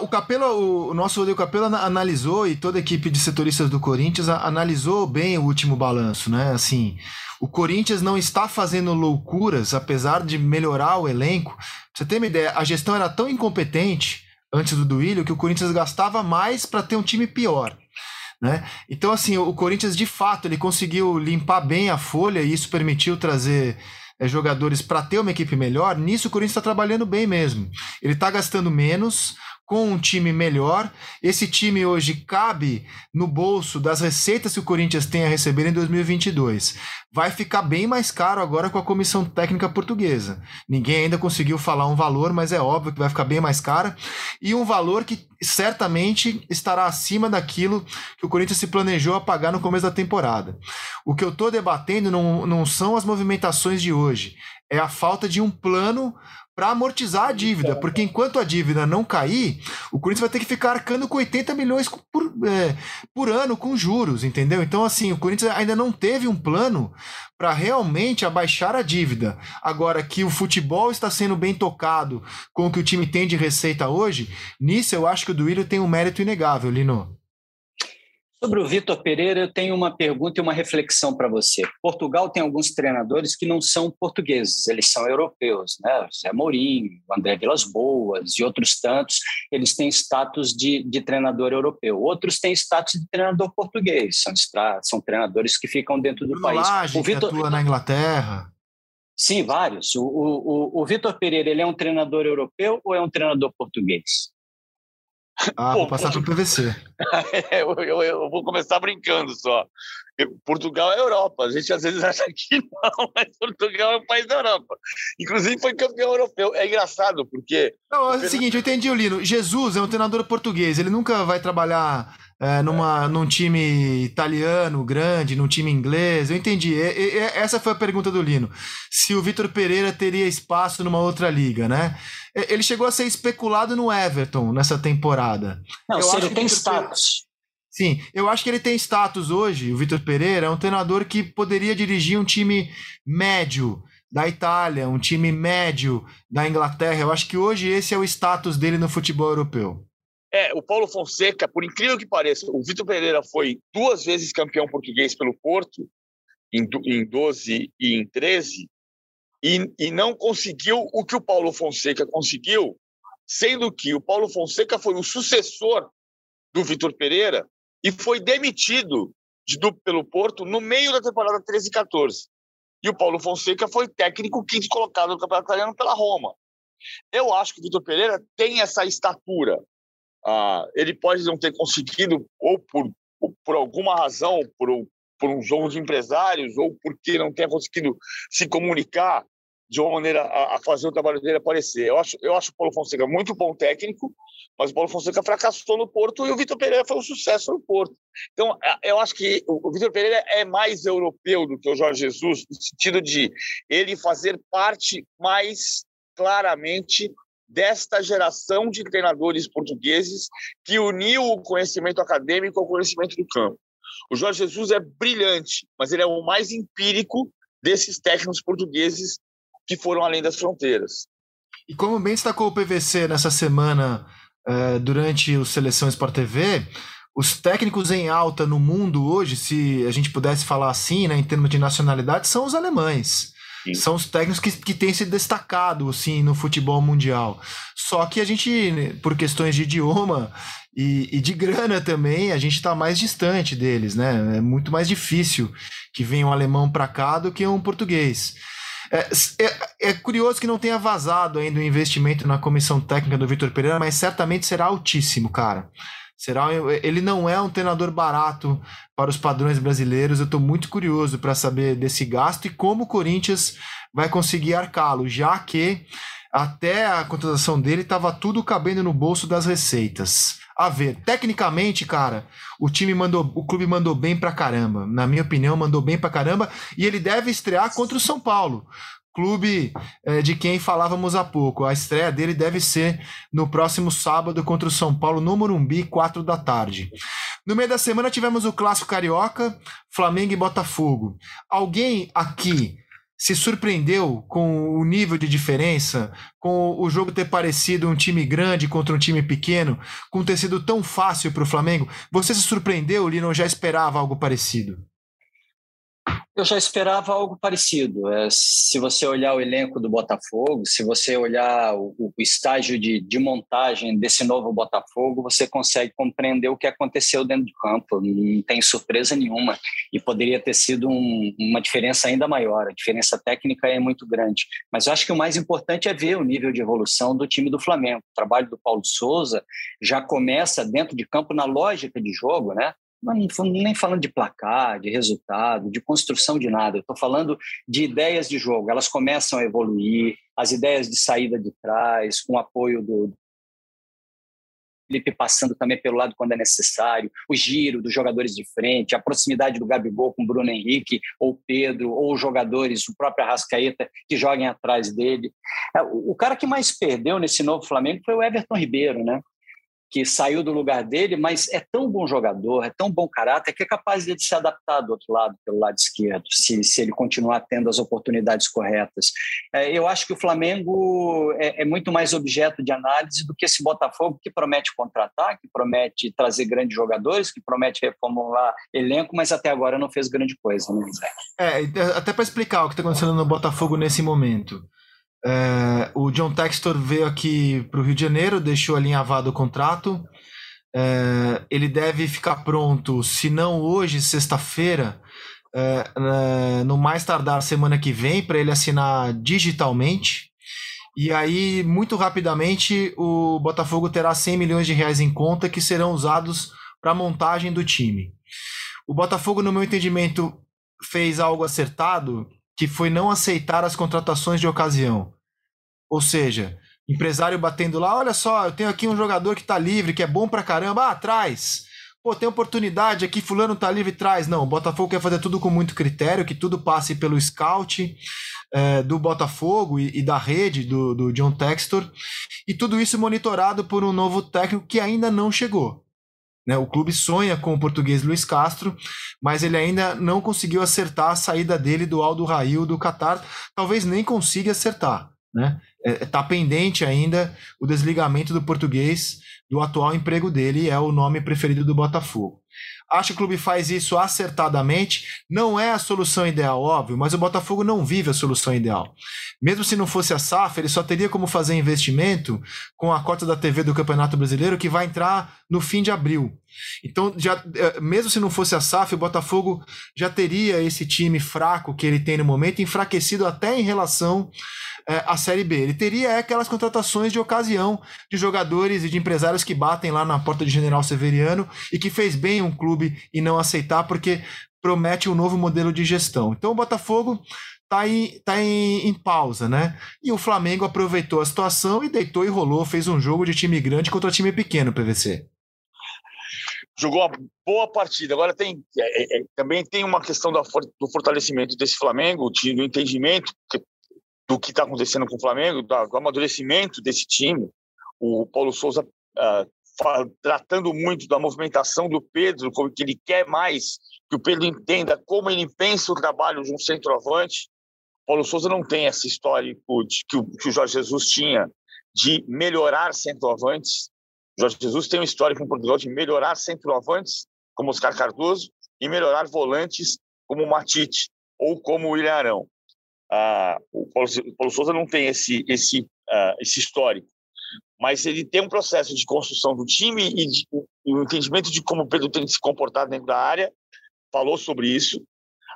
o Capela, o, nosso Rodrigo Capela analisou e toda a equipe de setoristas do Corinthians analisou bem o último balanço, né? Assim, o Corinthians não está fazendo loucuras, apesar de melhorar o elenco. Pra você ter uma ideia, a gestão era tão incompetente antes do Duílio que o Corinthians gastava mais para ter um time pior. Né? Então, assim, o Corinthians de fato ele conseguiu limpar bem a folha e isso permitiu trazer é, jogadores para ter uma equipe melhor. Nisso, o Corinthians está trabalhando bem mesmo. Ele está gastando menos, com um time melhor. Esse time hoje cabe no bolso das receitas que o Corinthians tem a receber em 2022. Vai ficar bem mais caro agora com a comissão técnica portuguesa. Ninguém ainda conseguiu falar um valor, mas é óbvio que vai ficar bem mais caro. E um valor que certamente estará acima daquilo que o Corinthians se planejou a pagar no começo da temporada. O que eu estou debatendo não, não são as movimentações de hoje, é a falta de um plano para amortizar a dívida, porque enquanto a dívida não cair, o Corinthians vai ter que ficar arcando com 80 milhões por, é, por ano com juros, entendeu? Então, assim, o Corinthians ainda não teve um plano para realmente abaixar a dívida. Agora que o futebol está sendo bem tocado com o que o time tem de receita hoje, nisso eu acho que o Duílio tem um mérito inegável, Lino. Sobre o Vitor Pereira, eu tenho uma pergunta e uma reflexão para você. Portugal tem alguns treinadores que não são portugueses, eles são europeus, né? Zé Mourinho, André Vilas Boas e outros tantos, eles têm status de, de treinador europeu. Outros têm status de treinador português, são, são treinadores que ficam dentro do país. O Vitor atua na Inglaterra. Sim, vários. O, o, o, o Vitor Pereira, ele é um treinador europeu ou é um treinador português? Ah, vou passar para o PVC. eu, eu, eu, vou começar brincando só. Portugal é Europa. A gente às vezes acha que não, mas Portugal é um país da Europa. Inclusive foi campeão europeu. É engraçado, porque. Não, é o seguinte, eu entendi Lino. Jesus é um treinador português. Ele nunca vai trabalhar é, numa, num time italiano grande, num time inglês. Eu entendi. E, e, essa foi a pergunta do Lino. Se o Vitor Pereira teria espaço numa outra liga, né? Ele chegou a ser especulado no Everton nessa temporada. Não, eu se ele tem status. Sim, eu acho que ele tem status hoje. O Vitor Pereira é um treinador que poderia dirigir um time médio da Itália, um time médio da Inglaterra. Eu acho que hoje esse é o status dele no futebol europeu. É, o Paulo Fonseca, por incrível que pareça, o Vitor Pereira foi duas vezes campeão português pelo Porto, em, em 12 e em 13, e, e não conseguiu o que o Paulo Fonseca conseguiu, sendo que o Paulo Fonseca foi o sucessor do Vitor Pereira e foi demitido de, do, pelo Porto no meio da temporada 13 e 14. E o Paulo Fonseca foi técnico quinto colocado no Campeonato Italiano pela Roma. Eu acho que o Vitor Pereira tem essa estatura ah, ele pode não ter conseguido, ou por, por alguma razão, por, por um jogo de empresários, ou porque não tenha conseguido se comunicar de uma maneira a, a, fazer o trabalho dele aparecer. Eu acho, eu acho o Paulo Fonseca muito bom técnico, mas o Paulo Fonseca fracassou no Porto e o Vitor Pereira foi um sucesso no Porto. Então, eu acho que o Vitor Pereira é mais europeu do que o Jorge Jesus, no sentido de ele fazer parte mais claramente desta geração de treinadores portugueses que uniu o conhecimento acadêmico ao conhecimento do campo. O Jorge Jesus é brilhante, mas ele é o mais empírico desses técnicos portugueses que foram além das fronteiras. E como bem destacou o PVC nessa semana eh, durante o Seleção Sport TV, os técnicos em alta no mundo hoje, se a gente pudesse falar assim, né, em termos de nacionalidade, são os alemães. São os técnicos que, que têm se destacado assim, no futebol mundial. Só que a gente, por questões de idioma e, e de grana também, a gente está mais distante deles, né? É muito mais difícil que venha um alemão para cá do que um português. É, é, é, curioso que não tenha vazado ainda o investimento na comissão técnica do Vitor Pereira, mas certamente será altíssimo, cara. Será, ele não é um treinador barato para os padrões brasileiros. Eu estou muito curioso para saber desse gasto e como o Corinthians vai conseguir arcá-lo, já que até a contratação dele estava tudo cabendo no bolso das receitas. A ver, tecnicamente, cara, o time mandou, o clube mandou bem pra caramba. Na minha opinião, mandou bem pra caramba. E ele deve estrear contra o São Paulo clube é, de quem falávamos há pouco. A estreia dele deve ser no próximo sábado contra o São Paulo, no Morumbi, 4 da tarde. No meio da semana tivemos o Clássico Carioca, Flamengo e Botafogo. Alguém aqui se surpreendeu com o nível de diferença, com o jogo ter parecido um time grande contra um time pequeno, com ter sido tão fácil para o Flamengo? Você se surpreendeu, Lino, ou já esperava algo parecido? Eu já esperava algo parecido. É, se você olhar o elenco do Botafogo, se você olhar o, o, estágio de, de montagem desse novo Botafogo, você consegue compreender o que aconteceu dentro de campo. Não tem surpresa nenhuma. E poderia ter sido um, uma diferença ainda maior. A diferença técnica é muito grande. Mas eu acho que o mais importante é ver o nível de evolução do time do Flamengo. O trabalho do Paulo Souza já começa dentro de campo na lógica de jogo, né? Não estou nem falando de placar, de resultado, de construção de nada. Estou falando de ideias de jogo. Elas começam a evoluir, as ideias de saída de trás, com o apoio do Felipe passando também pelo lado quando é necessário, o giro dos jogadores de frente, a proximidade do Gabigol com o Bruno Henrique ou Pedro, ou os jogadores, o próprio Arrascaeta, que joguem atrás dele. É, o cara que mais perdeu nesse novo Flamengo foi o Everton Ribeiro, né? Que saiu do lugar dele, mas é tão bom jogador, é tão bom caráter, que é capaz de se adaptar do outro lado, pelo lado esquerdo, se, se ele continuar tendo as oportunidades corretas. É, eu acho que o Flamengo é, é, muito mais objeto de análise do que esse Botafogo, que promete contratar, que promete trazer grandes jogadores, que promete reformular elenco, mas até agora não fez grande coisa, né, Zé? É, até para explicar o que está acontecendo no Botafogo nesse momento. É, o John Textor veio aqui para o Rio de Janeiro, deixou alinhavado o contrato. É, ele deve ficar pronto, se não hoje, sexta-feira, é, é no mais tardar semana que vem, para ele assinar digitalmente. E aí, muito rapidamente, o Botafogo terá 100 milhões de reais em conta que serão usados para a montagem do time. O Botafogo, no meu entendimento, fez algo acertado que foi não aceitar as contratações de ocasião. Ou seja, empresário batendo lá, olha só, eu tenho aqui um jogador que está livre, que é bom pra caramba, ah, traz. Pô, tem oportunidade aqui, fulano tá livre, traz. Não, o Botafogo quer fazer tudo com muito critério, que tudo passe pelo scout é, do Botafogo e, e, da rede do, do John Textor. E tudo isso monitorado por um novo técnico que ainda não chegou. Né? O clube sonha com o português Luiz Castro, mas ele ainda não conseguiu acertar a saída dele do Aldo Rail do Qatar. Talvez nem consiga acertar. Né? Está é, tá pendente ainda o desligamento do português do atual emprego dele, é o nome preferido do Botafogo. Acho que o clube faz isso acertadamente. Não é a solução ideal, óbvio, mas o Botafogo não vive a solução ideal. Mesmo se não fosse a SAF, ele só teria como fazer investimento com a cota da TV do Campeonato Brasileiro que vai entrar no fim de abril. Então, já, eh, mesmo se não fosse a SAF, o Botafogo já teria esse time fraco que ele tem no momento, enfraquecido até em relação é, a Série B. Ele teria aquelas contratações de ocasião de jogadores e de empresários que batem lá na porta de General Severiano e que fez bem um clube e não aceitar porque promete um novo modelo de gestão. Então o Botafogo está em, tá em, em, pausa, né? E o Flamengo aproveitou a situação e deitou e rolou, fez um jogo de time grande contra time pequeno, PVC. Jogou uma boa partida. Agora tem é, é, também tem uma questão do fortalecimento desse Flamengo, do entendimento, do que está acontecendo com o Flamengo, do amadurecimento desse time. O Paulo Souza uh, tratando muito da movimentação do Pedro, como que ele quer mais que o Pedro entenda como ele pensa o trabalho de um centroavante. Paulo Souza não tem essa história que o, que o Jorge Jesus tinha de melhorar centroavantes. Jorge Jesus tem uma história com Portugal de melhorar centroavantes, como Oscar Cardoso, e melhorar volantes como o Matite ou como o William Arão. O, Paulo, Souza não tem esse, esse, ah, esse histórico, mas ele tem um processo de construção do time e, o entendimento de como o Pedro tem que se comportar dentro da área, falou sobre isso.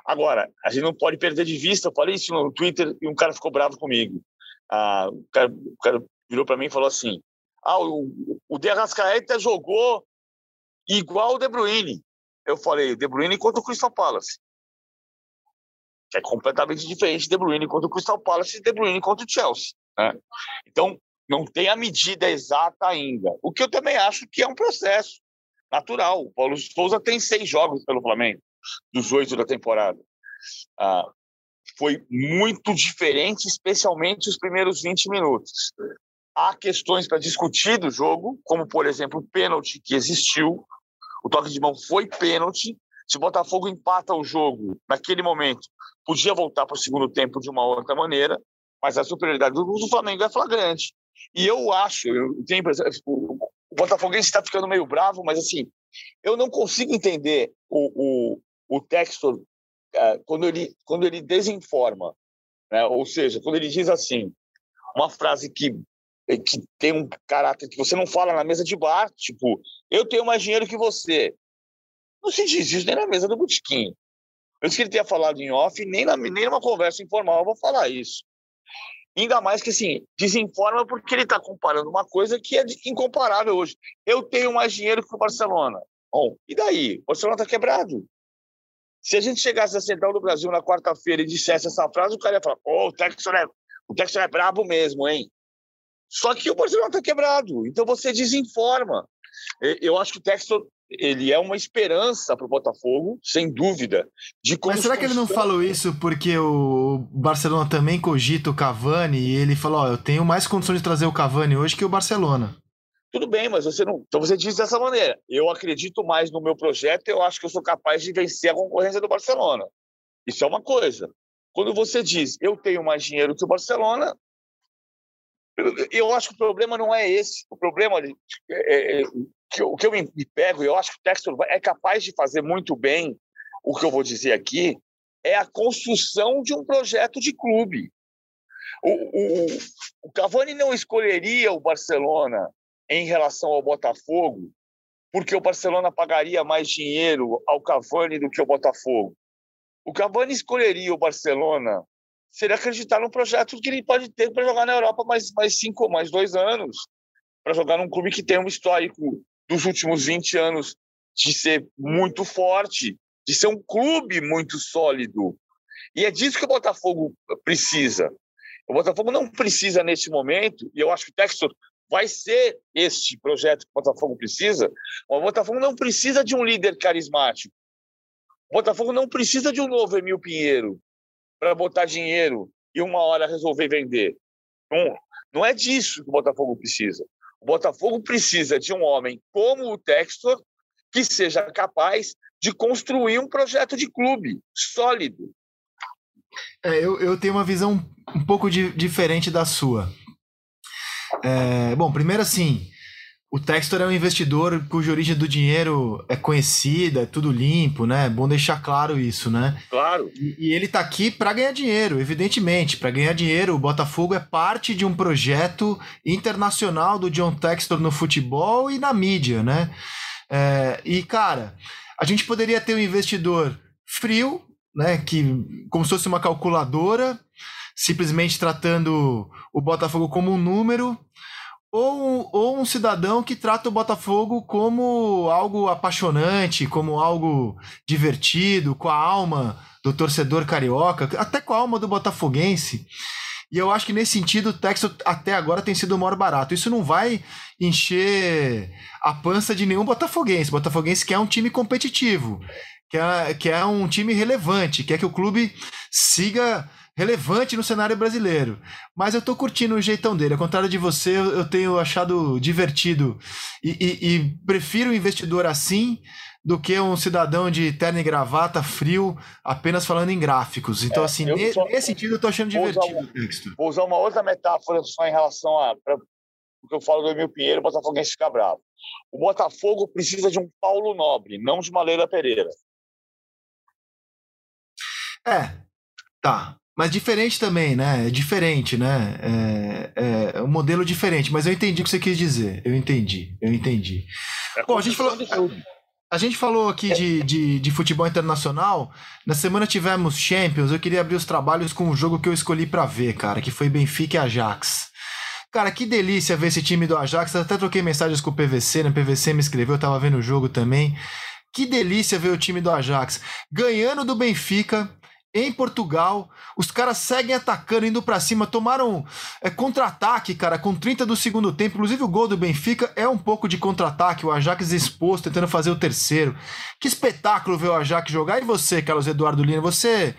Agora, a gente não pode perder de vista, eu falei isso no Twitter e um cara ficou bravo comigo. Ah, o, cara, o cara virou para mim e falou assim: ah, o, o De Arrascaeta jogou igual o De Bruyne. Eu falei, De Bruyne contra o Crystal Palace que é completamente diferente de Bruyne contra o Crystal Palace e De Bruyne contra o Chelsea. Né? Então, não tem a medida exata ainda. O que eu também acho que é um processo natural. O Paulo Souza tem seis jogos pelo Flamengo, dos oito da temporada. Ah, foi muito diferente, especialmente os primeiros 20 minutos. Há questões para discutir do jogo, como, por exemplo, o pênalti que existiu. O toque de mão foi pênalti. Se o Botafogo empata o jogo naquele momento, podia voltar para o segundo tempo de uma outra maneira, mas a superioridade do Flamengo é flagrante. E eu acho, eu tenho o, o Botafoguense está ficando meio bravo, mas assim, eu não consigo entender o, o, o Textor é, quando, ele, quando ele desinforma, né? ou seja, quando ele diz assim, uma frase que, que tem um caráter que você não fala na mesa de bar, tipo, eu tenho mais dinheiro que você. Não se diz isso nem na mesa do botequim. Eu disse que ele tenha falado em off, nem, na, nem numa conversa informal eu vou falar isso. Ainda mais que, assim, desinforma porque ele está comparando uma coisa que é incomparável hoje. Eu tenho mais dinheiro que o Barcelona. Bom, e daí? O Barcelona está quebrado. Se a gente chegasse à Central do Brasil na quarta-feira e dissesse essa frase, o cara ia falar: oh, o Texas é, o é brabo mesmo, hein? Só que o Barcelona está quebrado. Então você desinforma. Eu acho que o Texas ele é uma esperança para o Botafogo, sem dúvida. De Mas será que ele não falou isso porque o Barcelona também cogita o Cavani e ele falou: Ó, eu tenho mais condições de trazer o Cavani hoje que o Barcelona? Tudo bem, mas você não. Então você diz dessa maneira: eu acredito mais no meu projeto, eu acho que eu sou capaz de vencer a concorrência do Barcelona. Isso é uma coisa. Quando você diz eu tenho mais dinheiro que o Barcelona, eu acho que o problema não é esse. O problema é, é, é que, o que eu me, pego, e eu acho que o Textor é capaz de fazer muito bem o que eu vou dizer aqui, é a construção de um projeto de clube. O, o, o Cavani não escolheria o Barcelona em relação ao Botafogo, porque o Barcelona pagaria mais dinheiro ao Cavani do que o Botafogo. O Cavani escolheria o Barcelona se ele acreditar no projeto que ele pode ter para jogar na Europa mais, mais cinco, mais dois anos, para jogar num clube que tem um histórico dos últimos 20 anos de ser muito forte, de ser um clube muito sólido. E é disso que o Botafogo precisa. O Botafogo não precisa neste momento, e eu acho que o Textor vai ser este projeto que o Botafogo precisa. O Botafogo não precisa de um líder carismático. O Botafogo não precisa de um novo Emil Pinheiro para botar dinheiro e uma hora resolver vender. Não, não é disso que o Botafogo precisa. O Botafogo precisa de um homem como o Textor que seja capaz de construir um projeto de clube sólido. É, eu, eu tenho uma visão um pouco de, diferente da sua. É, bom, primeiro assim, o Textor é um investidor cuja origem do dinheiro é conhecida, é tudo limpo, né? É bom deixar claro isso, né? Claro. E, e ele está aqui para ganhar dinheiro, evidentemente. Para ganhar dinheiro, o Botafogo é parte de um projeto internacional do John Textor no futebol e na mídia, né? É, e, cara, a gente poderia ter um investidor frio, né? Que, como se fosse uma calculadora, simplesmente tratando o Botafogo como um número ou, ou um cidadão que trata o Botafogo como algo apaixonante, como algo divertido, com a alma do torcedor carioca, até com a alma do botafoguense. E eu acho que nesse sentido o Texas até agora tem sido o maior barato. Isso não vai encher a pança de nenhum botafoguense. O botafoguense quer um time competitivo, quer, quer um time relevante, quer que o clube siga relevante no cenário brasileiro. Mas eu tô curtindo o jeitão dele. Ao contrário de você, eu tenho achado divertido e, e, e prefiro um investidor assim do que um cidadão de terno e gravata, frio, apenas falando em gráficos. Então, é, assim, nesse só, sentido, eu tô achando divertido o texto. Vou usar uma outra metáfora só em relação a. o que eu falo do Emil Pinheiro, o Botafoguense fica bravo. O Botafogo precisa de um Paulo Nobre, não de uma Leila Pereira. É, tá. Mas diferente também, né? É diferente, né? É, é, um modelo diferente. Mas eu entendi o que você quis dizer. Eu entendi. Eu entendi. É Bom, a gente falou. A gente falou aqui de, de, de, futebol internacional. Na semana tivemos Champions. Eu queria abrir os trabalhos com o jogo que eu escolhi para ver, cara, que foi Benfica e Ajax. Cara, que delícia ver esse time do Ajax. Eu até troquei mensagens com o PVC, né? O PVC me escreveu, eu tava vendo o jogo também. Que delícia ver o time do Ajax ganhando do Benfica em Portugal. Os caras seguem atacando, indo para cima, tomaram é, contra-ataque, cara, com 30 do segundo tempo. Inclusive o gol do Benfica é um pouco de contra-ataque, o Ajax exposto, tentando fazer o terceiro. Que espetáculo ver o Ajax jogar. E você, Carlos Eduardo Lina, você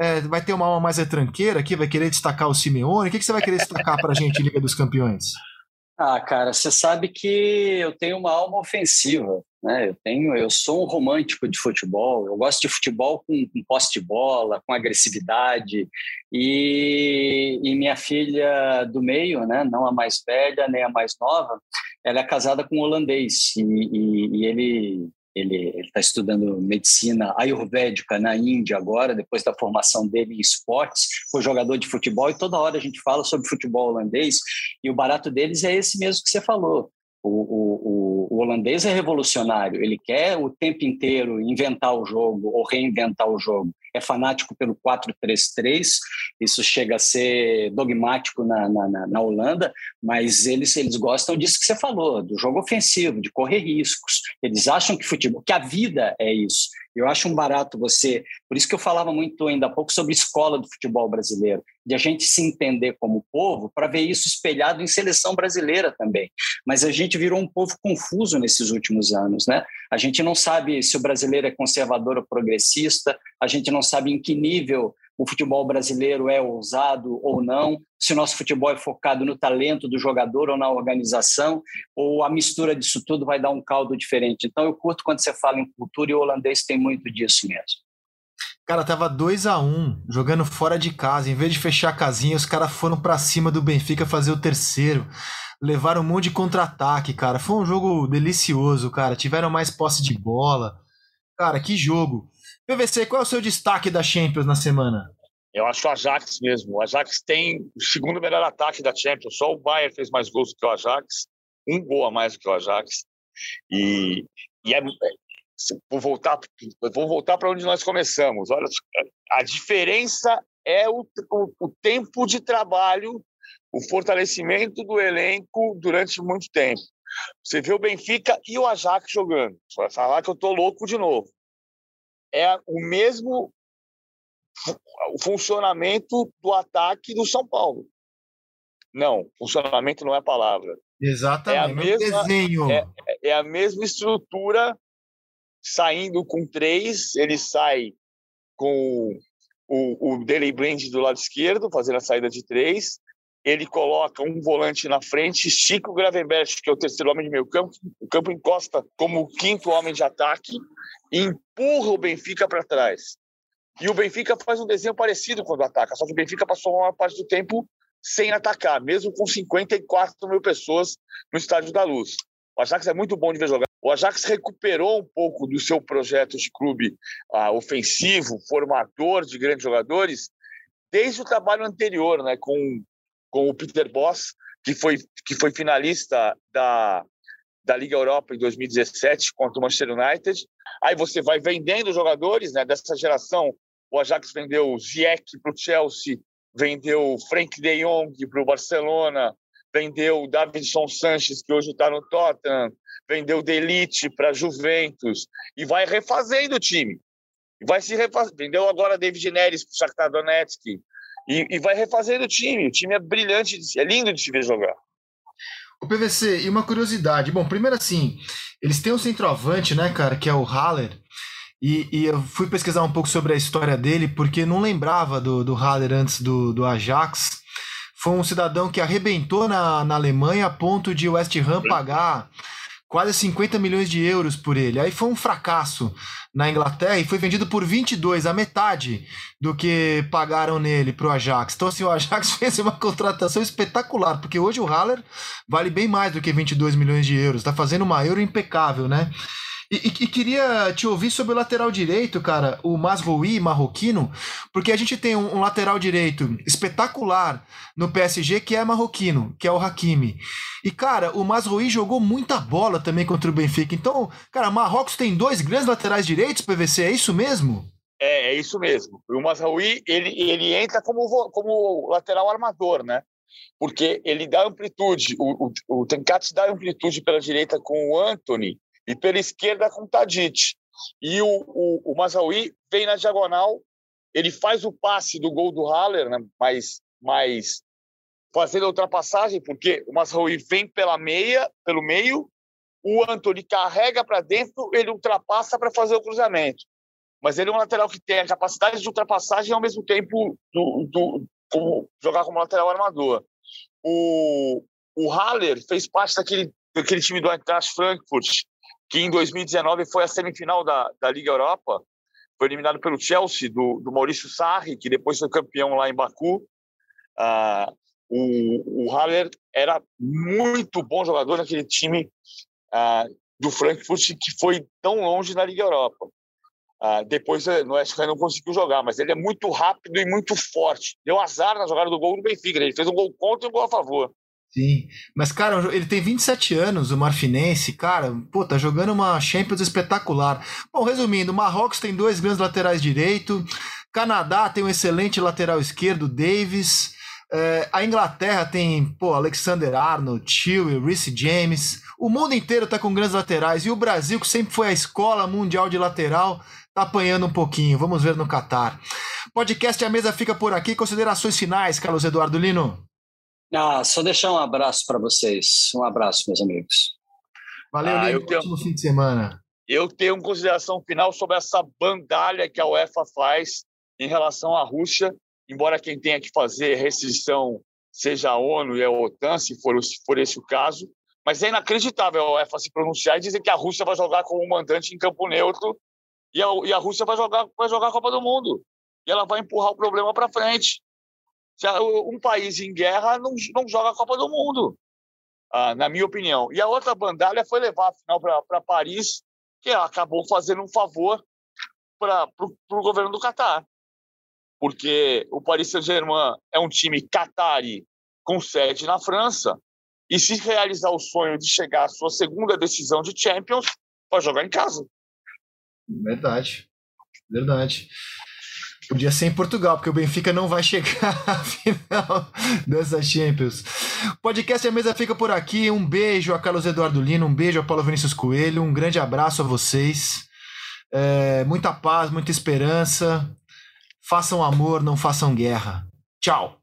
é, vai ter uma alma mais retranqueira aqui, vai querer destacar o Simeone? O que, que você vai querer destacar pra gente, Liga dos Campeões? Ah, cara, você sabe que eu tenho uma alma ofensiva, né? Eu tenho, eu sou um romântico de futebol. Eu gosto de futebol com, com posse de bola, com agressividade. E, e, minha filha do meio, né? Não a mais velha nem a mais nova, ela é casada com um holandês e, e, e ele ele está estudando medicina ayurvédica na Índia agora, depois da formação dele em esportes, foi jogador de futebol e toda hora a gente fala sobre futebol holandês e o barato deles é esse mesmo que você falou. O, o, o, holandês é revolucionário, ele quer o tempo inteiro inventar o jogo ou reinventar o jogo. É fanático pelo 4-3-3, isso chega a ser dogmático na, na, na, Holanda, mas eles, eles gostam disso que você falou, do jogo ofensivo, de correr riscos. Eles acham que futebol, que a vida é isso. Eu acho um barato você. Por isso que eu falava muito ainda há pouco sobre escola do futebol brasileiro, de a gente se entender como povo para ver isso espelhado em seleção brasileira também. Mas a gente virou um povo confuso nesses últimos anos, né? A gente não sabe se o brasileiro é conservador ou progressista, a gente não sabe em que nível o futebol brasileiro é ousado ou não, se o nosso futebol é focado no talento do jogador ou na organização, ou a mistura disso tudo vai dar um caldo diferente. Então eu curto quando você fala em cultura e o holandês tem muito disso mesmo. Cara, tava 2 a 1 um, jogando fora de casa. Em vez de fechar a casinha, os caras foram para cima do Benfica fazer o terceiro. Levaram um monte de contra-ataque, cara. Foi um jogo delicioso, cara. Tiveram mais posse de bola. Cara, que jogo. PVC, qual é o seu destaque da Champions na semana? Eu acho o Ajax mesmo. O Ajax tem o segundo melhor ataque da Champions. Só o Bayern fez mais gols do que o Ajax. Um gol a mais do que o Ajax. E, e é, vou voltar, vou voltar para onde nós começamos. Olha, a diferença é o, o, o tempo de trabalho, o fortalecimento do elenco durante muito tempo. Você vê o Benfica e o Ajax jogando. Vai falar que eu tô louco de novo é o mesmo o funcionamento do ataque do São Paulo. Não, funcionamento não é a palavra. Exatamente. É a mesma, desenho. É, é a mesma estrutura saindo com três, ele sai com o, o Daily Blind do lado esquerdo, fazendo a saída de três. Ele coloca um volante na frente, estica o Gravenberch, que é o terceiro homem de meio campo. O campo encosta como o quinto homem de ataque e empurra o Benfica para trás. E o Benfica faz um desenho parecido quando ataca, só que o Benfica passou uma parte do tempo sem atacar, mesmo com 54 mil pessoas no Estádio da Luz. O Ajax é muito bom de ver jogar. O Ajax recuperou um pouco do seu projeto de clube ah, ofensivo, formador de grandes jogadores, desde o trabalho anterior, né, com, com o Peter Boss, que foi, que foi finalista da, da Liga Europa em 2017 contra o Manchester United. Aí você vai vendendo jogadores né, dessa geração. O Ajax vendeu Ziyech para o Chelsea, vendeu Frank de Jong para o Barcelona, vendeu Davidson Sanches, que hoje está no Tottenham, vendeu Delite para Juventus e vai refazendo o time. E vai se refazer. Vendeu agora David Neres para o Shakhtar Donetsk e, e vai refazendo o time. O time é brilhante, é lindo de se ver jogar. O PVC, e uma curiosidade. Bom, primeiro assim, eles têm um centroavante, né, cara, que é o Haller. E, e, eu fui pesquisar um pouco sobre a história dele, porque não lembrava do, do Haller antes do, do Ajax. Foi um cidadão que arrebentou na, na Alemanha a ponto de West Ham pagar quase 50 milhões de euros por ele. Aí foi um fracasso na Inglaterra e foi vendido por 22, a metade do que pagaram nele para o Ajax. Então, assim, o Ajax fez uma contratação espetacular, porque hoje o Haller vale bem mais do que 22 milhões de euros. Está fazendo uma euro impecável, né? E, e, e, queria te ouvir sobre o lateral direito, cara, o Masroui marroquino, porque a gente tem um, um, lateral direito espetacular no PSG que é marroquino, que é o Hakimi. E, cara, o Masroui jogou muita bola também contra o Benfica. Então, cara, Marrocos tem dois grandes laterais direitos, PVC, é isso mesmo? É, é isso mesmo. O Masraoui, ele, ele entra como, como lateral armador, né? Porque ele dá amplitude, o, o, o dá amplitude pela direita com o Anthony, e pela esquerda com Tadic. E o, o, o vem na diagonal, ele faz o passe do gol do Haller, né? mas, mas fazendo a ultrapassagem, porque o Mazaui vem pela meia, pelo meio, o Antony carrega para dentro, ele ultrapassa para fazer o cruzamento. Mas ele é um lateral que tem a capacidade de ultrapassagem ao mesmo tempo do, do, como, jogar como lateral armador. O, o Haller fez parte daquele, daquele time do Eintracht Frankfurt que em 2019 foi a semifinal da, da Liga Europa, foi eliminado pelo Chelsea, do, do Maurício Sarri, que depois foi campeão lá em Baku. Ah, o, o Haller era muito bom jogador naquele time ah, do Frankfurt que foi tão longe na Liga Europa. Ah, depois eh, no Ham não conseguiu jogar, mas ele é muito rápido e muito forte. Deu azar na jogada do gol do Benfica. Ele fez um gol contra e um gol a favor. Sim, mas cara, ele tem 27 anos, o Marfinense, cara, pô, tá jogando uma Champions espetacular. Bom, resumindo, Marrocos tem dois grandes laterais direito, Canadá tem um excelente lateral esquerdo, Davis, é, a Inglaterra tem, pô, Alexander Arnold, Chewie, Reece James, o mundo inteiro tá com grandes laterais, e o Brasil, que sempre foi a escola mundial de lateral, tá apanhando um pouquinho. Vamos ver no Catar. Podcast A Mesa fica por aqui. Considerações finais, Carlos Eduardo Lino? Ah, só deixar um abraço para vocês. Um abraço, meus amigos. Valeu, ah, Lino. Tenho... Ótimo fim de semana. Eu tenho uma consideração final sobre essa bandalha que a UEFA faz em relação à Rússia, embora quem tenha que fazer restrição seja a ONU e a OTAN, se for, se for esse o caso. Mas é inacreditável a UEFA se pronunciar e dizer que a Rússia vai jogar como mandante em campo neutro e a, e a Rússia vai jogar, vai jogar a Copa do Mundo. E ela vai empurrar o problema para frente. Um país em guerra não, não joga a Copa do Mundo, ah, na minha opinião. E a outra bandalha foi levar a final para Paris, que acabou fazendo um favor para o governo do Catar. Porque o Paris Saint-Germain é um time catari com sede na França, e se realizar o sonho de chegar à sua segunda decisão de Champions, vai jogar em casa. Verdade. Verdade. Podia ser em Portugal, porque o Benfica não vai chegar à final dessa Champions. O podcast A Mesa fica por aqui. Um beijo a Carlos Eduardo Lino, um beijo a Paulo Vinícius Coelho, um grande abraço a vocês. É, muita paz, muita esperança. Façam amor, não façam guerra. Tchau.